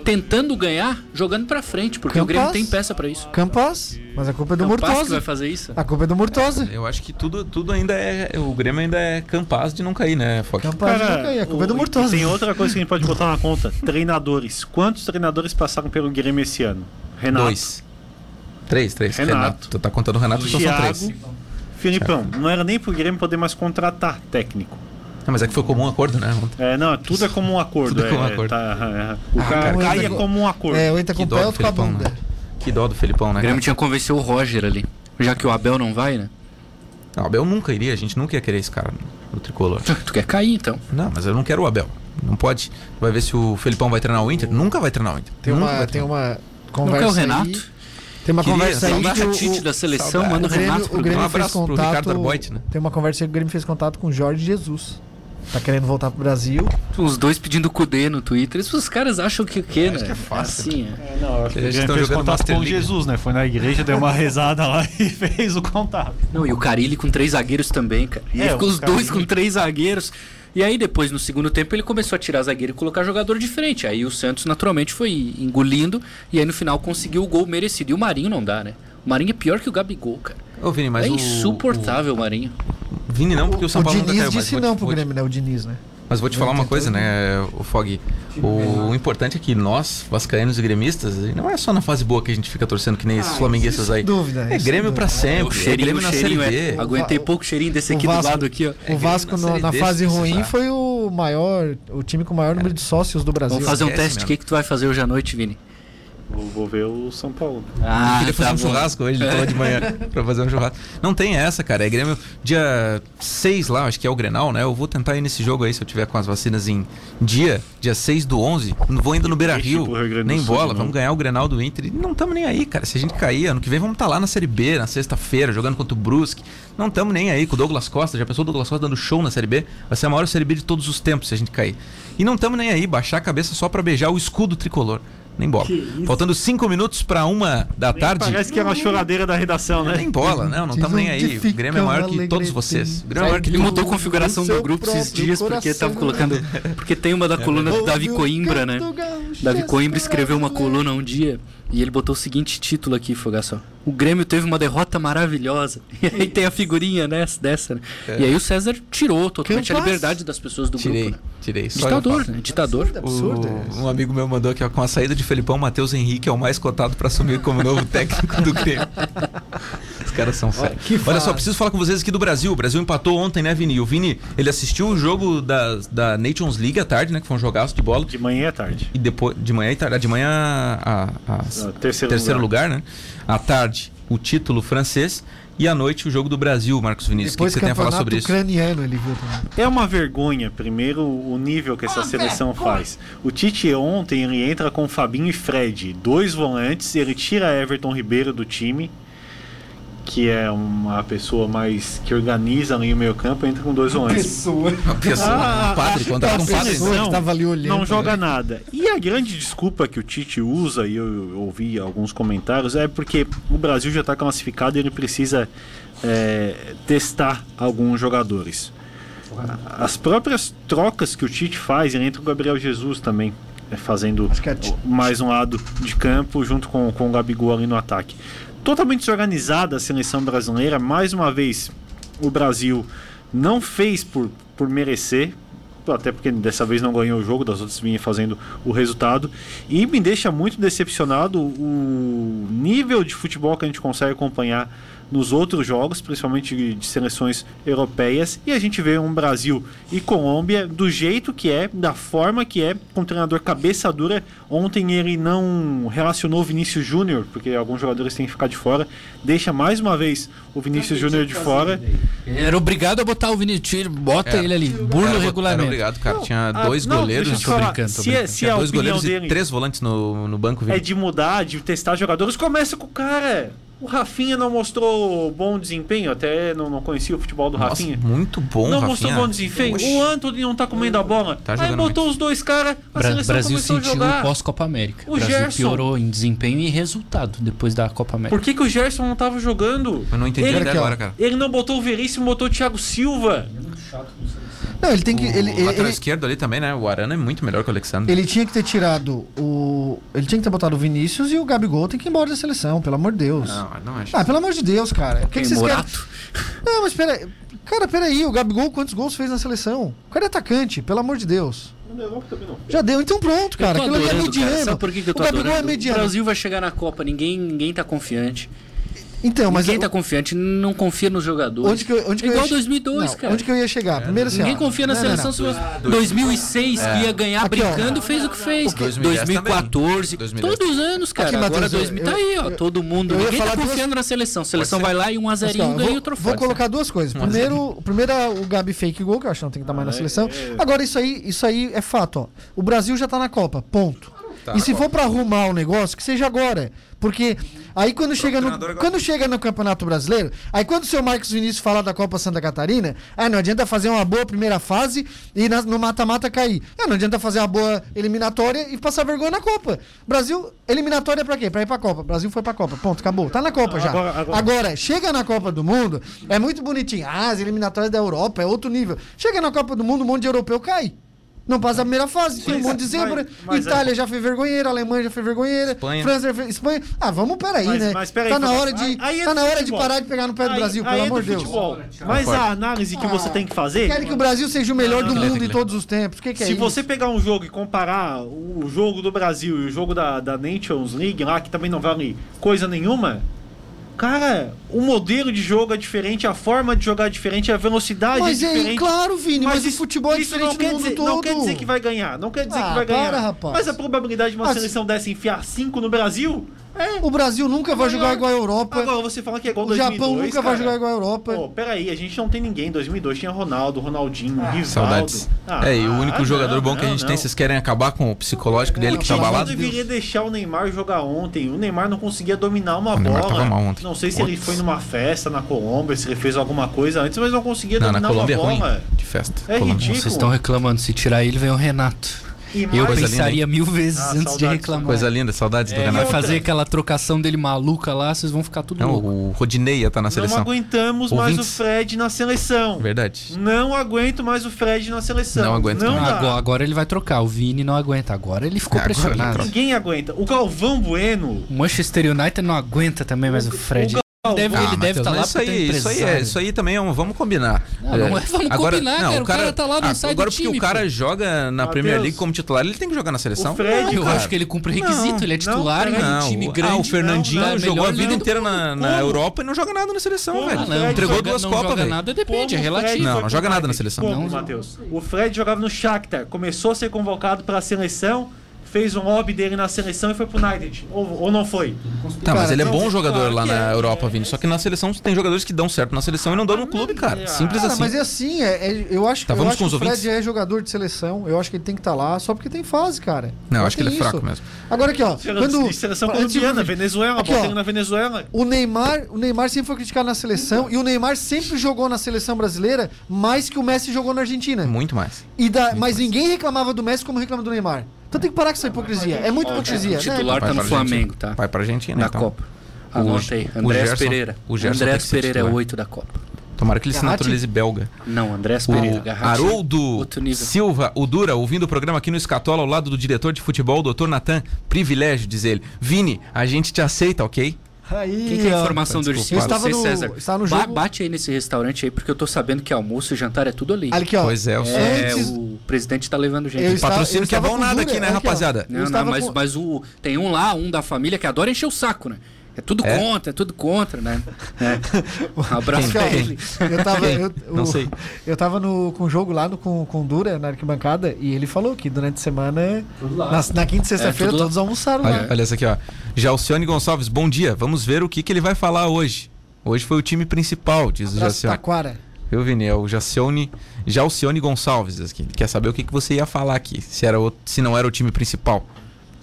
tentando ganhar, jogando pra frente, porque o Grêmio tem peça pra isso. Campas, mas a culpa é do Campas que vai Murtosa. fazer isso. A culpa é do Murtosa. Eu acho que tudo, tudo ainda é. O Grêmio ainda é capaz de não cair, né, Fox? Campas Cara, não cai, a culpa é do o- Murtosa. Tem outra coisa que a gente pode botar na conta: *laughs* treinadores. Quantos treinadores passaram pelo Grêmio esse ano? Renato. Dois. Três, três. Renato. Tu tá contando o Renato, então são Thiago. três. Filipão, não era nem pro Grêmio poder mais contratar técnico. Não, mas é que foi comum acordo, né? ontem. É, não, tudo é como um acordo. Tudo é como um é, acordo. tá, é, é. O Ah, cara cara, cai é como um acordo. É, o entra com o pé, outro com a bunda. né? Que dó do Felipão, né? O Grêmio tinha que convencer o Roger ali. Já que o Abel não vai, né? Não, o Abel nunca iria, a gente nunca ia querer esse cara no tricolor. Tu quer cair, então. Não, mas eu não quero o Abel. Não pode. Vai ver se o Felipão vai treinar o Inter? Nunca vai treinar o Inter. Tem Nunca uma, tem uma Não quer conversa o Renato? aí. Tem uma Queria, conversa aí que o, Tite o, da seleção, saudade. manda o o Grêmio, Renato o pro Grêmio Um fez contato. Ricardo Arboit, né? Tem uma conversa aí que o Grêmio fez contato com o Jorge Jesus. Tá querendo voltar pro Brasil. Os dois pedindo Cudê no Twitter. Isso os caras acham que o quê, né? que é fácil. Assim, é. É, não, acho que Eles ele estão fez jogando contato Master com League. Jesus, né? Foi na igreja, deu uma *laughs* rezada lá *laughs* e fez o contato. Não, e o Carilli com três zagueiros também, cara. E É, aí ficou os dois com três zagueiros. E aí depois, no segundo tempo, ele começou a tirar zagueiro e colocar jogador diferente. Aí o Santos, naturalmente, foi engolindo. E aí no final conseguiu o gol merecido. E o Marinho não dá, né? O Marinho é pior que o Gabigol, cara. Ô, Vini, mas é o- insuportável o Marinho. o Vini não, porque o São o Paulo nunca Diniz caiu, disse vou te- não pro Grêmio, né? O Diniz, né? Mas vou te falar uma coisa, né, o Fog. O, o importante é que nós, vascaínos e gremistas, e não é só na fase boa que a gente fica torcendo que nem esses flamenguistas aí. sem dúvida, É isso Grêmio dúvida. sempre. o É cheirinho, Grêmio o na Série cheirinho B. é. Aguentei O pouco cheirinho desse o aqui Vasco- do lado aqui, ó. O Vasco na Série na fase se ruim foi o maior, o time com o maior número de sócios do Brasil. Vamos fazer um teste. O que, que tu vai fazer hoje à noite, Vini? Vou, vou ver o São Paulo. Ah, queria fazer um bom. churrasco hoje, falou de manhã, *laughs* pra fazer um churrasco. Não tem essa, cara. É Grêmio dia 6 lá, acho que é o Grenal, né? Eu vou tentar ir nesse jogo aí, se eu tiver com as vacinas em dia, dia 6 do 11. Não vou ainda no Beira Triste Rio, pro Rio Grande do nem Sul, bola. não. Vamos ganhar o Grenal do Inter. E não estamos nem aí, cara. Se a gente cair, ano que vem vamos estar lá na Série B, na sexta-feira, jogando contra o Brusque. Não estamos nem aí com o Douglas Costa. Já pensou o Douglas Costa dando show na Série B? Vai ser a maior Série B de todos os tempos se a gente cair. E não estamos nem aí, baixar a cabeça só pra beijar o escudo tricolor. Nem bola. Faltando 5 minutos pra uma da tarde. Parece que é uma choradeira da redação, né? Nem bola, não, não estamos nem aí. que O Grêmio é maior que todos vocês. O Grêmio é maior que ele do- mudou a configuração do grupo esses dias porque tava colocando. Porque tem uma da coluna do Davi Coimbra, né? Davi Coimbra escreveu uma coluna um dia e ele botou o seguinte título aqui, Fogaçó. O Grêmio teve uma derrota maravilhosa. *laughs* E aí tem a figurinha nessa, dessa, né? E aí o César tirou totalmente a liberdade das pessoas do Tirei, grupo. Né? tirei. Eu Ditador, né? Ditador. Absurdo. O- um amigo meu mandou aqui, ó, com a saída de Felipão, Matheus Henrique é o mais cotado pra assumir como novo *laughs* técnico do Grêmio. Os caras são sérios. que Olha só, preciso falar com vocês aqui do Brasil. O Brasil empatou ontem, né, Vini? O Vini, ele assistiu o jogo da, da Nations League à tarde, né? Que foi um jogaço de bola. De manhã e à tarde. E depois, de manhã e tarde. De manhã, a, a- Ah, terceiro terceiro lugar. né? À tarde, o título francês. E à noite, o jogo do Brasil, Marcos Vinícius. O que, que Depois você tem a falar sobre isso? ucraniano ele viu também. É uma vergonha, primeiro, o nível que essa seleção faz. O Tite ontem ele entra com Fabinho e Fred, dois volantes, ele tira Everton Ribeiro do time, que é uma pessoa mais que organiza ali o meio campo, entra com dois volantes. Pessoa. Uma pessoa, Ah, um padre, ah, contrata um a padre. que tava ali olhando, Não joga né? nada. E a grande desculpa que o Tite usa, e eu ouvi alguns comentários, é porque o Brasil já está classificado e ele precisa é, testar alguns jogadores. As próprias trocas que o Tite faz, ele entra com o Gabriel Jesus também, é, fazendo é mais um lado de campo junto com, com o Gabigol ali no ataque. Totalmente desorganizada a seleção brasileira, mais uma vez o Brasil não fez por, por merecer, até porque dessa vez não ganhou o jogo, das outras vinha fazendo o resultado. E me deixa muito decepcionado o nível de futebol que a gente consegue acompanhar nos outros jogos, principalmente de, seleções europeias. E a gente vê um Brasil e Colômbia do jeito que é, da forma que é, com o treinador cabeça dura. Ontem ele não relacionou o Vinícius Júnior, porque alguns jogadores têm que ficar de fora. Deixa mais uma vez o Vinícius Júnior de fora. Era obrigado a botar o Vinícius. Bota É. ele ali. Burla o regulamento. Era obrigado, cara. Tinha dois não, goleiros. deixa eu falar, brincando, tô se, é- brincando. se Tinha dois goleiros dele e três volantes no, no banco. é de mudar, de testar jogadores, começa com o cara. O Rafinha não mostrou bom desempenho, até não, não conhecia o futebol do Nossa, Rafinha. muito bom, não Rafinha. mostrou bom desempenho. Oxi. O Anthony não tá comendo a bola. Tá Aí botou muito. os dois caras, a Bra seleção Brasil começou a sentiu jogar. pós-Copa América. O O Brasil Gerson. piorou em desempenho e resultado depois da Copa América. Por que, que o Gerson não tava jogando? Eu não entendi Ele- até agora, cara. Ele não botou o Veríssimo, botou o Thiago Silva. Não, ele tem que. O Ele, ele, lateral ele, esquerdo ali também, né? O Arana é muito melhor que o Alexandre. ele tinha que ter tirado o. Ele tinha que ter botado o Vinícius e o Gabigol tem que ir embora da seleção, pelo amor de Deus. Não, não acho. Ah, pelo amor de Deus, cara. O que, que vocês querem? Morato. Não, mas peraí. Cara, peraí, o Gabigol quantos gols fez na seleção? O cara é atacante, pelo amor de Deus. Já deu, então pronto, cara. Aquilo ali é mediano. cara. Sabe por que, que eu tô o Gabigol adorando? é mediano. O Brasil vai chegar na Copa, ninguém, ninguém tá confiante. Então, mas ninguém eu- tá confiante, não confia nos jogadores. onde que eu, onde que eu Igual ia che- 2002, Não, cara. Onde que eu ia chegar? Primeiro assim, Ninguém ó, confia na não, não, seleção. não. se você- 2006, que ia ganhar Aqui, ó. brincando, fez o que fez. 2010 2014, também. todos os anos, cara. Aqui, Agora Matheus, eu- 2000, tá eu- aí, ó. eu- todo mundo. eu ia Ninguém tá falar duas- confiando na seleção. A seleção vai lá e 1 a 0 Assim, ó, ganha vou, o troféu. vou colocar duas coisas. Primeiro, o primeiro é o Gabi fake gol, que eu acho que não tem que estar mais na seleção. Agora, isso aí, isso aí é fato, ó. O Brasil já tá na Copa, ponto. Tá, e se for pra arrumar o negócio, que seja agora. Porque aí quando chega no agora. quando chega no Campeonato Brasileiro, aí quando o seu Marcos Vinícius fala da Copa Santa Catarina, ah, não adianta fazer uma boa primeira fase e na- no mata-mata cair. Ah, não adianta fazer uma boa eliminatória e passar vergonha na Copa. Brasil, eliminatória pra quê? Pra ir pra Copa. Brasil foi pra Copa. Ponto, acabou. Tá na Copa já. Agora- agora- Agora, chega na Copa do Mundo, é muito bonitinho. Ah, as eliminatórias da Europa é outro nível. Chega na Copa do Mundo, um monte de europeu cai. Não passa a primeira fase, tem um monte de zebra. Itália é- já foi vergonheira, Alemanha já foi vergonheira, Espanha. França já foi. Espanha. Ah, vamos peraí, Mas- né? mas peraí, tá na hora de, Aí- aí tá na hora de parar de pegar no pé do Aí- Brasil, aí pelo amor de Deus. futebol. Mas a análise que você tem que fazer. Querem que o Brasil seja o melhor Não, do não, não. mundo em todos os tempos. O que, que é Se isso? você pegar um jogo e comparar o jogo do Brasil e o jogo da, da Nations League lá, que também não vale coisa nenhuma, cara, o modelo de jogo é diferente, a forma de jogar é diferente, a velocidade Mas é é diferente. claro, Vini, mas, isso- o futebol é diferente não quer mundo dizer, todo. Não quer dizer que vai ganhar, não quer dizer Ah, que vai ganhar. para, rapaz. Mas a probabilidade de uma Ah, seleção dessa enfiar 5 no Brasil é. O Brasil nunca vai jogar igual a Europa. Agora você fala que é igual o 2002, Japão nunca vai cara. jogar igual a Europa. Pô, peraí, a gente não tem ninguém. Em 2002 tinha Ronaldo, Ronaldinho, Rivaldo. Saudades. Ah, é, e o único não, jogador bom que a não, gente não. tem, vocês querem acabar com o psicológico dele que tá abalado? de deveria deixar o Neymar jogar ontem. O Neymar não conseguia dominar uma O bola. tava mal ontem. Não sei se ele foi numa festa na Colômbia, se ele fez alguma coisa antes, mas não conseguia Não, na dominar Colômbia é uma ruim bola. de festa. É Colômbia. ridículo. Vocês estão reclamando, se tirar ele, vem o Renato. E Eu Coisa pensaria mil vezes Ah, antes de reclamar. Coisa linda, saudades do É, Vai Renato. outra- fazer aquela trocação dele maluca lá, vocês vão ficar tudo Não, louco. o Rodinei estar na não seleção. aguentamos mais o Ouvintes. Fred na seleção. Verdade. Não aguento mais o Fred na seleção. Não aguento Não. Agora, agora ele vai trocar. O Vini não aguenta. Agora ele ficou É, agora pressionado. Ninguém aguenta. O Galvão Bueno. O Manchester United não aguenta também mais o Fred. Deve, Ah, ele deve estar lá mas isso porque tem aí, isso aí, é, isso aí também é um, vamos combinar. Não, não é vamos combinar, cara, o cara tá lá, não sai do Agora porque time, o cara pô. joga na Matheus, Premier League como titular, ele tem que jogar na seleção. o Fred, Eu cara. acho que ele cumpre requisito, ele é titular não, em um Não, time ah, grande. o Fernandinho não, é jogou a vida inteira na, na? Europa e não joga nada na seleção, Como? velho. Ah, não, Entregou joga, duas não Copas, joga velho. nada, depende, é relativo. Não, não joga nada na seleção. Não. Matheus? O Fred jogava no Shakhtar, começou a ser convocado para a seleção, fez um lobby dele na seleção e foi pro United. Ou, ou não foi? Tá, mas ele é bom jogador claro lá na é, Europa, é. Vini. Só que na seleção tem jogadores que dão certo na seleção e não dão no clube, cara. Simples Cara, assim. mas é assim, é, é- eu acho, Tá, eu vamos acho com que os o Fred ouvintes? é jogador de seleção. Eu acho que ele tem que estar lá só porque tem fase, cara. Não, eu acho que ele é fraco isso. mesmo. Agora aqui, ó. Quando, seleção colombiana, Venezuela, Aqui, ó. na Venezuela. O Neymar, o Neymar sempre foi criticado na seleção e o Neymar sempre jogou na seleção brasileira mais que o Messi jogou na Argentina. Muito mais. E da, mas ninguém reclamava do Messi como reclama do Neymar. Então tem que parar com essa hipocrisia. É muito hipocrisia. O titular né? tá no. Flamengo, tá? Vai pra Argentina, Na então. Copa. Andrés Gerson- Pereira. o Gerson Andrés Pereira é. 8 da Copa. Tomara que ele se Garratti? naturalize belga. Não, Andrés O Pereira. Garratti. Haroldo. Silva, o Dura, ouvindo o programa aqui no Escatola, ao lado do diretor de futebol, Dr. Natan. Privilégio, diz ele. Vini, a gente te aceita, ok? Aí, Quem que é a ó. informação do. Ursinho? Eu estava Você, no- César. estava no Ba- jogo- Bate aí nesse restaurante aí, porque eu tô sabendo que almoço e jantar é tudo ali. Olha aqui, ó. Pois é, o senhor. É, Antes- o presidente tá levando gente. Eu Patrocínio eu que é bom nada Dura, aqui, né, aqui, rapaziada? Não, não, mas, com- mas o, tem um lá, um da família, que adora encher o saco, né? É tudo É? contra, é tudo contra, né? É. Um *laughs* abraço pra ele. Eu tava, eu, Não o- sei. Eu tava no, com o jogo lá no, com, com o Dura, na arquibancada, e ele falou que durante a semana, na, na quinta e sexta-feira, tudo lá. todos almoçaram Olha, lá. olha essa aqui, ó. Jalcione Gonçalves, bom dia. Vamos ver o que, que ele vai falar hoje. Hoje foi o time principal, diz o Abraço, Jalcione. Taquara. Viu, Vini? É o Jalcione, Jalcione Gonçalves aqui. Ele quer saber o que, que você ia falar aqui, se, era o- se não era o time principal.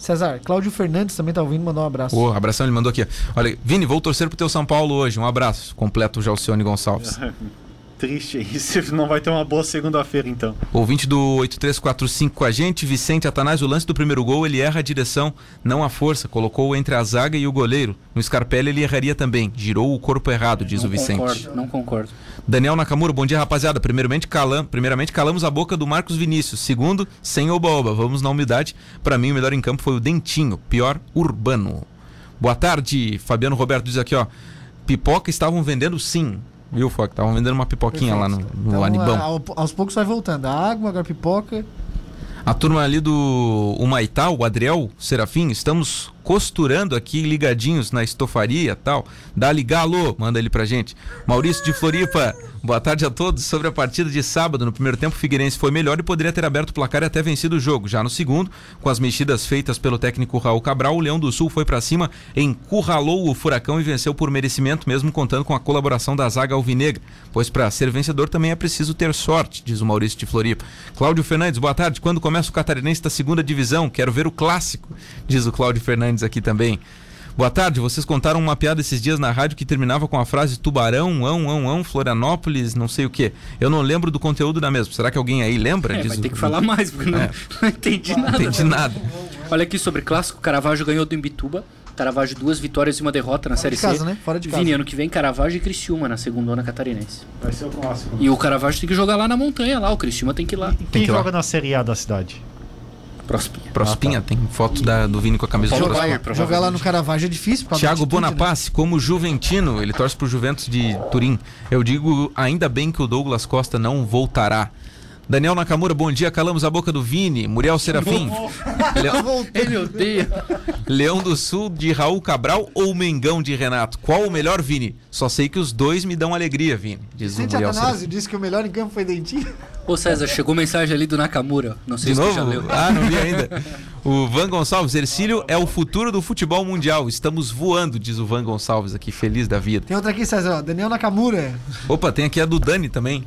César, Cláudio Fernandes também tá ouvindo, mandou um abraço. Ô, abração, ele mandou aqui. Olha, Vini, vou torcer pro teu São Paulo hoje. Um abraço. Completo o Jalcione Gonçalves. *laughs* Triste isso, não vai ter uma boa segunda-feira então. Ouvinte do 8345 com a gente, Vicente Atanás, o lance do primeiro gol, ele erra a direção, não a força. Colocou entre a zaga e o goleiro. No Scarpelli ele erraria também. Girou o corpo errado, diz não o Vicente. concordo, não concordo. Daniel Nakamura, bom dia, rapaziada. Primeiramente, calam, primeiramente calamos a boca do Marcos Vinícius. Segundo, sem oba-oba. Vamos na humildade. Pra mim, o melhor em campo foi o Dentinho. Pior, Urbano. Boa tarde, Fabiano Roberto diz aqui, ó. Pipoca estavam vendendo sim. Viu, Foca? Estavam vendendo uma pipoquinha lá no, no Então, Anibão. ao- aos poucos vai voltando. A água, agora a pipoca. A turma ali do Maitá, o Adriel Serafim, estamos costurando aqui, ligadinhos na estofaria tal. Dá ligalo, manda ele pra gente. Maurício de Floripa, boa tarde a todos. Sobre a partida de sábado, no primeiro tempo, o Figueirense foi melhor e poderia ter aberto o placar e até vencido o jogo. Já no segundo, com as mexidas feitas pelo técnico Raul Cabral, o Leão do Sul foi para cima, encurralou o Furacão e venceu por merecimento, mesmo contando com a colaboração da zaga alvinegra. Pois para ser vencedor também é preciso ter sorte, diz o Maurício de Floripa. Cláudio Fernandes, boa tarde. Quando começa o Catarinense da segunda divisão? Quero ver o clássico, diz o Cláudio Fernandes aqui também. Boa tarde, vocês contaram uma piada esses dias na rádio que terminava com a frase tubarão, ão, ão, ão, Florianópolis, não sei o que. Eu não lembro do conteúdo da mesma. Será que alguém aí lembra? É, Diz vai ter que falar *laughs* mais, porque não, É. *laughs* não entendi nada. Não entendi nada. Olha aqui sobre clássico, Caravaggio ganhou do Imbituba. Caravaggio duas vitórias e uma derrota na Série de casa, C. né? Fora de casa. Vini, ano que vem Caravaggio e Criciúma na segunda onda catarinense. Vai ser o clássico. E o Caravaggio tem que jogar lá na montanha, lá. O Criciúma tem que ir lá. Quem que ir lá. joga na Série A da cidade? Prospinha. Prospinha, tem foto da- do Vini com a camisa Paulo Baier, Prospinha. Jogar lá no Caravaggio é difícil. Thiago né? Bonaparte, como Juventino, ele torce pro Juventus de Turim. Eu digo, ainda bem que o Douglas Costa não voltará. Daniel Nakamura, bom dia. Calamos a boca do Vini. Muriel Serafim. Leão, Ele odeia. Leão do Sul de Raul Cabral ou Mengão de Renato? Qual o melhor, Vini? Só sei que os dois me dão alegria, Vini. Diz o Vicente Muriel Atanásio Serafim. disse que o melhor em campo foi Dentinho. Ô César, chegou mensagem ali do Nakamura. Não sei De se você já novo? leu. Ah, não vi ainda. O Van Gonçalves, Ercílio é o futuro do futebol mundial. Estamos voando, diz o Van Gonçalves aqui, feliz da vida. Tem outra aqui, César. ó, Daniel Nakamura. Opa, tem aqui a do Dani também.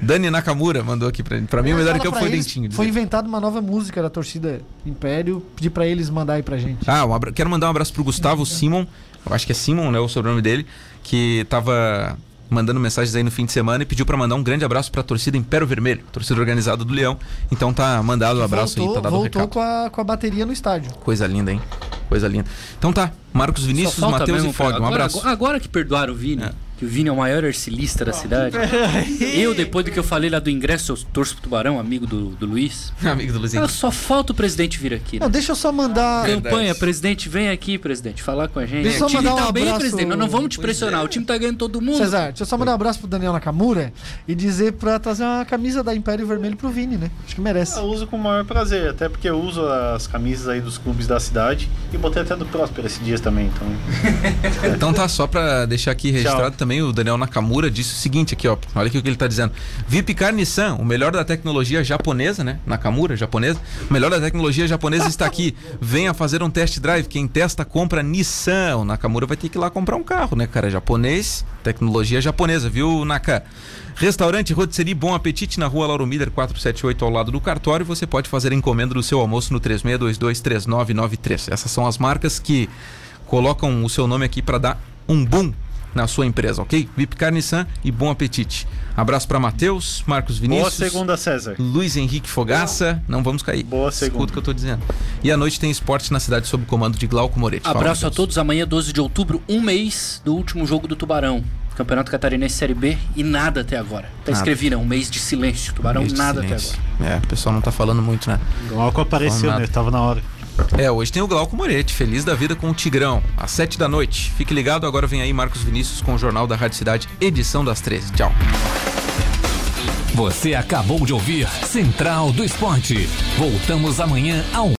Dani Nakamura mandou aqui pra, pra mim. O melhor em campo foi eles, Dentinho. Foi inventada uma nova música da torcida Império. Pedi pra eles mandar aí pra gente. Ah, um abra- quero mandar um abraço pro Gustavo Simon. Eu acho que é Simon, né? O sobrenome dele. Que tava mandando mensagens aí no fim de semana e pediu pra mandar um grande abraço pra torcida Império Vermelho, torcida organizada do Leão. Então tá mandado o abraço voltou aí, tá dado voltou recado. com, a, com a bateria no estádio. Coisa linda, hein? Coisa linda. Então tá, Marcos Vinícius, Matheus e Fog. Um agora, abraço. Agora, agora que perdoaram o Vini, É. que o Vini é o maior ercilista da cidade. *laughs* eu, depois do que eu falei lá do ingresso, eu torço pro Tubarão, amigo do, do Luiz. *laughs* Amigo do Luizinho. Ah, só falta o presidente vir aqui. né? Não, deixa eu só mandar. Campanha, presidente, vem aqui, presidente, falar com a gente. Deixa eu só o time mandar um tá bem, abraço- presidente. Nós não vamos te pressionar. é. O time tá ganhando todo mundo. César, deixa eu só mandar um abraço pro Daniel Nakamura e dizer pra trazer uma camisa da Império Vermelho pro Vini, né? Acho que merece. Eu uso com o maior prazer, até porque eu uso as camisas aí dos clubes da cidade e botei até do Próspero esses dias também, então. *laughs* Então tá, só pra deixar aqui registrado também, o Daniel Nakamura disse o seguinte aqui, ó. Olha aqui o que ele tá dizendo. Vipcar Nissan, o melhor da tecnologia japonesa, né? Nakamura, japonesa. O melhor da tecnologia japonesa está aqui. Venha fazer um test drive. Quem testa, compra Nissan. O Nakamura vai ter que ir lá comprar um carro, né, cara? Japonês, tecnologia japonesa, viu, Naka? Restaurante Rotisserie Bom Apetite na rua Lauro Miller 478 ao lado do cartório. Você pode fazer encomenda do seu almoço no 36223993. Essas são as marcas que colocam o seu nome aqui para dar um boom na sua empresa, ok? Vipcar Nissan e bom apetite. Abraço para Matheus, Marcos Boa Vinícius, segunda, César. Luiz Henrique Fogaça. Não vamos cair. Boa Escuta segunda. o que eu tô dizendo. E à noite tem esporte na cidade sob o comando de Glauco Moretti. Fala, Abraço a Matheus. todos. Amanhã, 12 de outubro, um mês do último jogo do Tubarão. Campeonato Catarinense Série B e nada até agora. Tá escrevi, né? Um mês de silêncio. Tubarão, Mês de nada silêncio. até agora. É, o pessoal não tá falando muito, né? Glauco apareceu, né? Tava na hora. É, hoje tem o Glauco Moretti, feliz da vida com o Tigrão, às 7 da noite. Fique ligado, agora vem aí Marcos Vinícius com o Jornal da Rádio Cidade, edição das 13. Tchau. Você acabou de ouvir Central do Esporte. Voltamos amanhã ao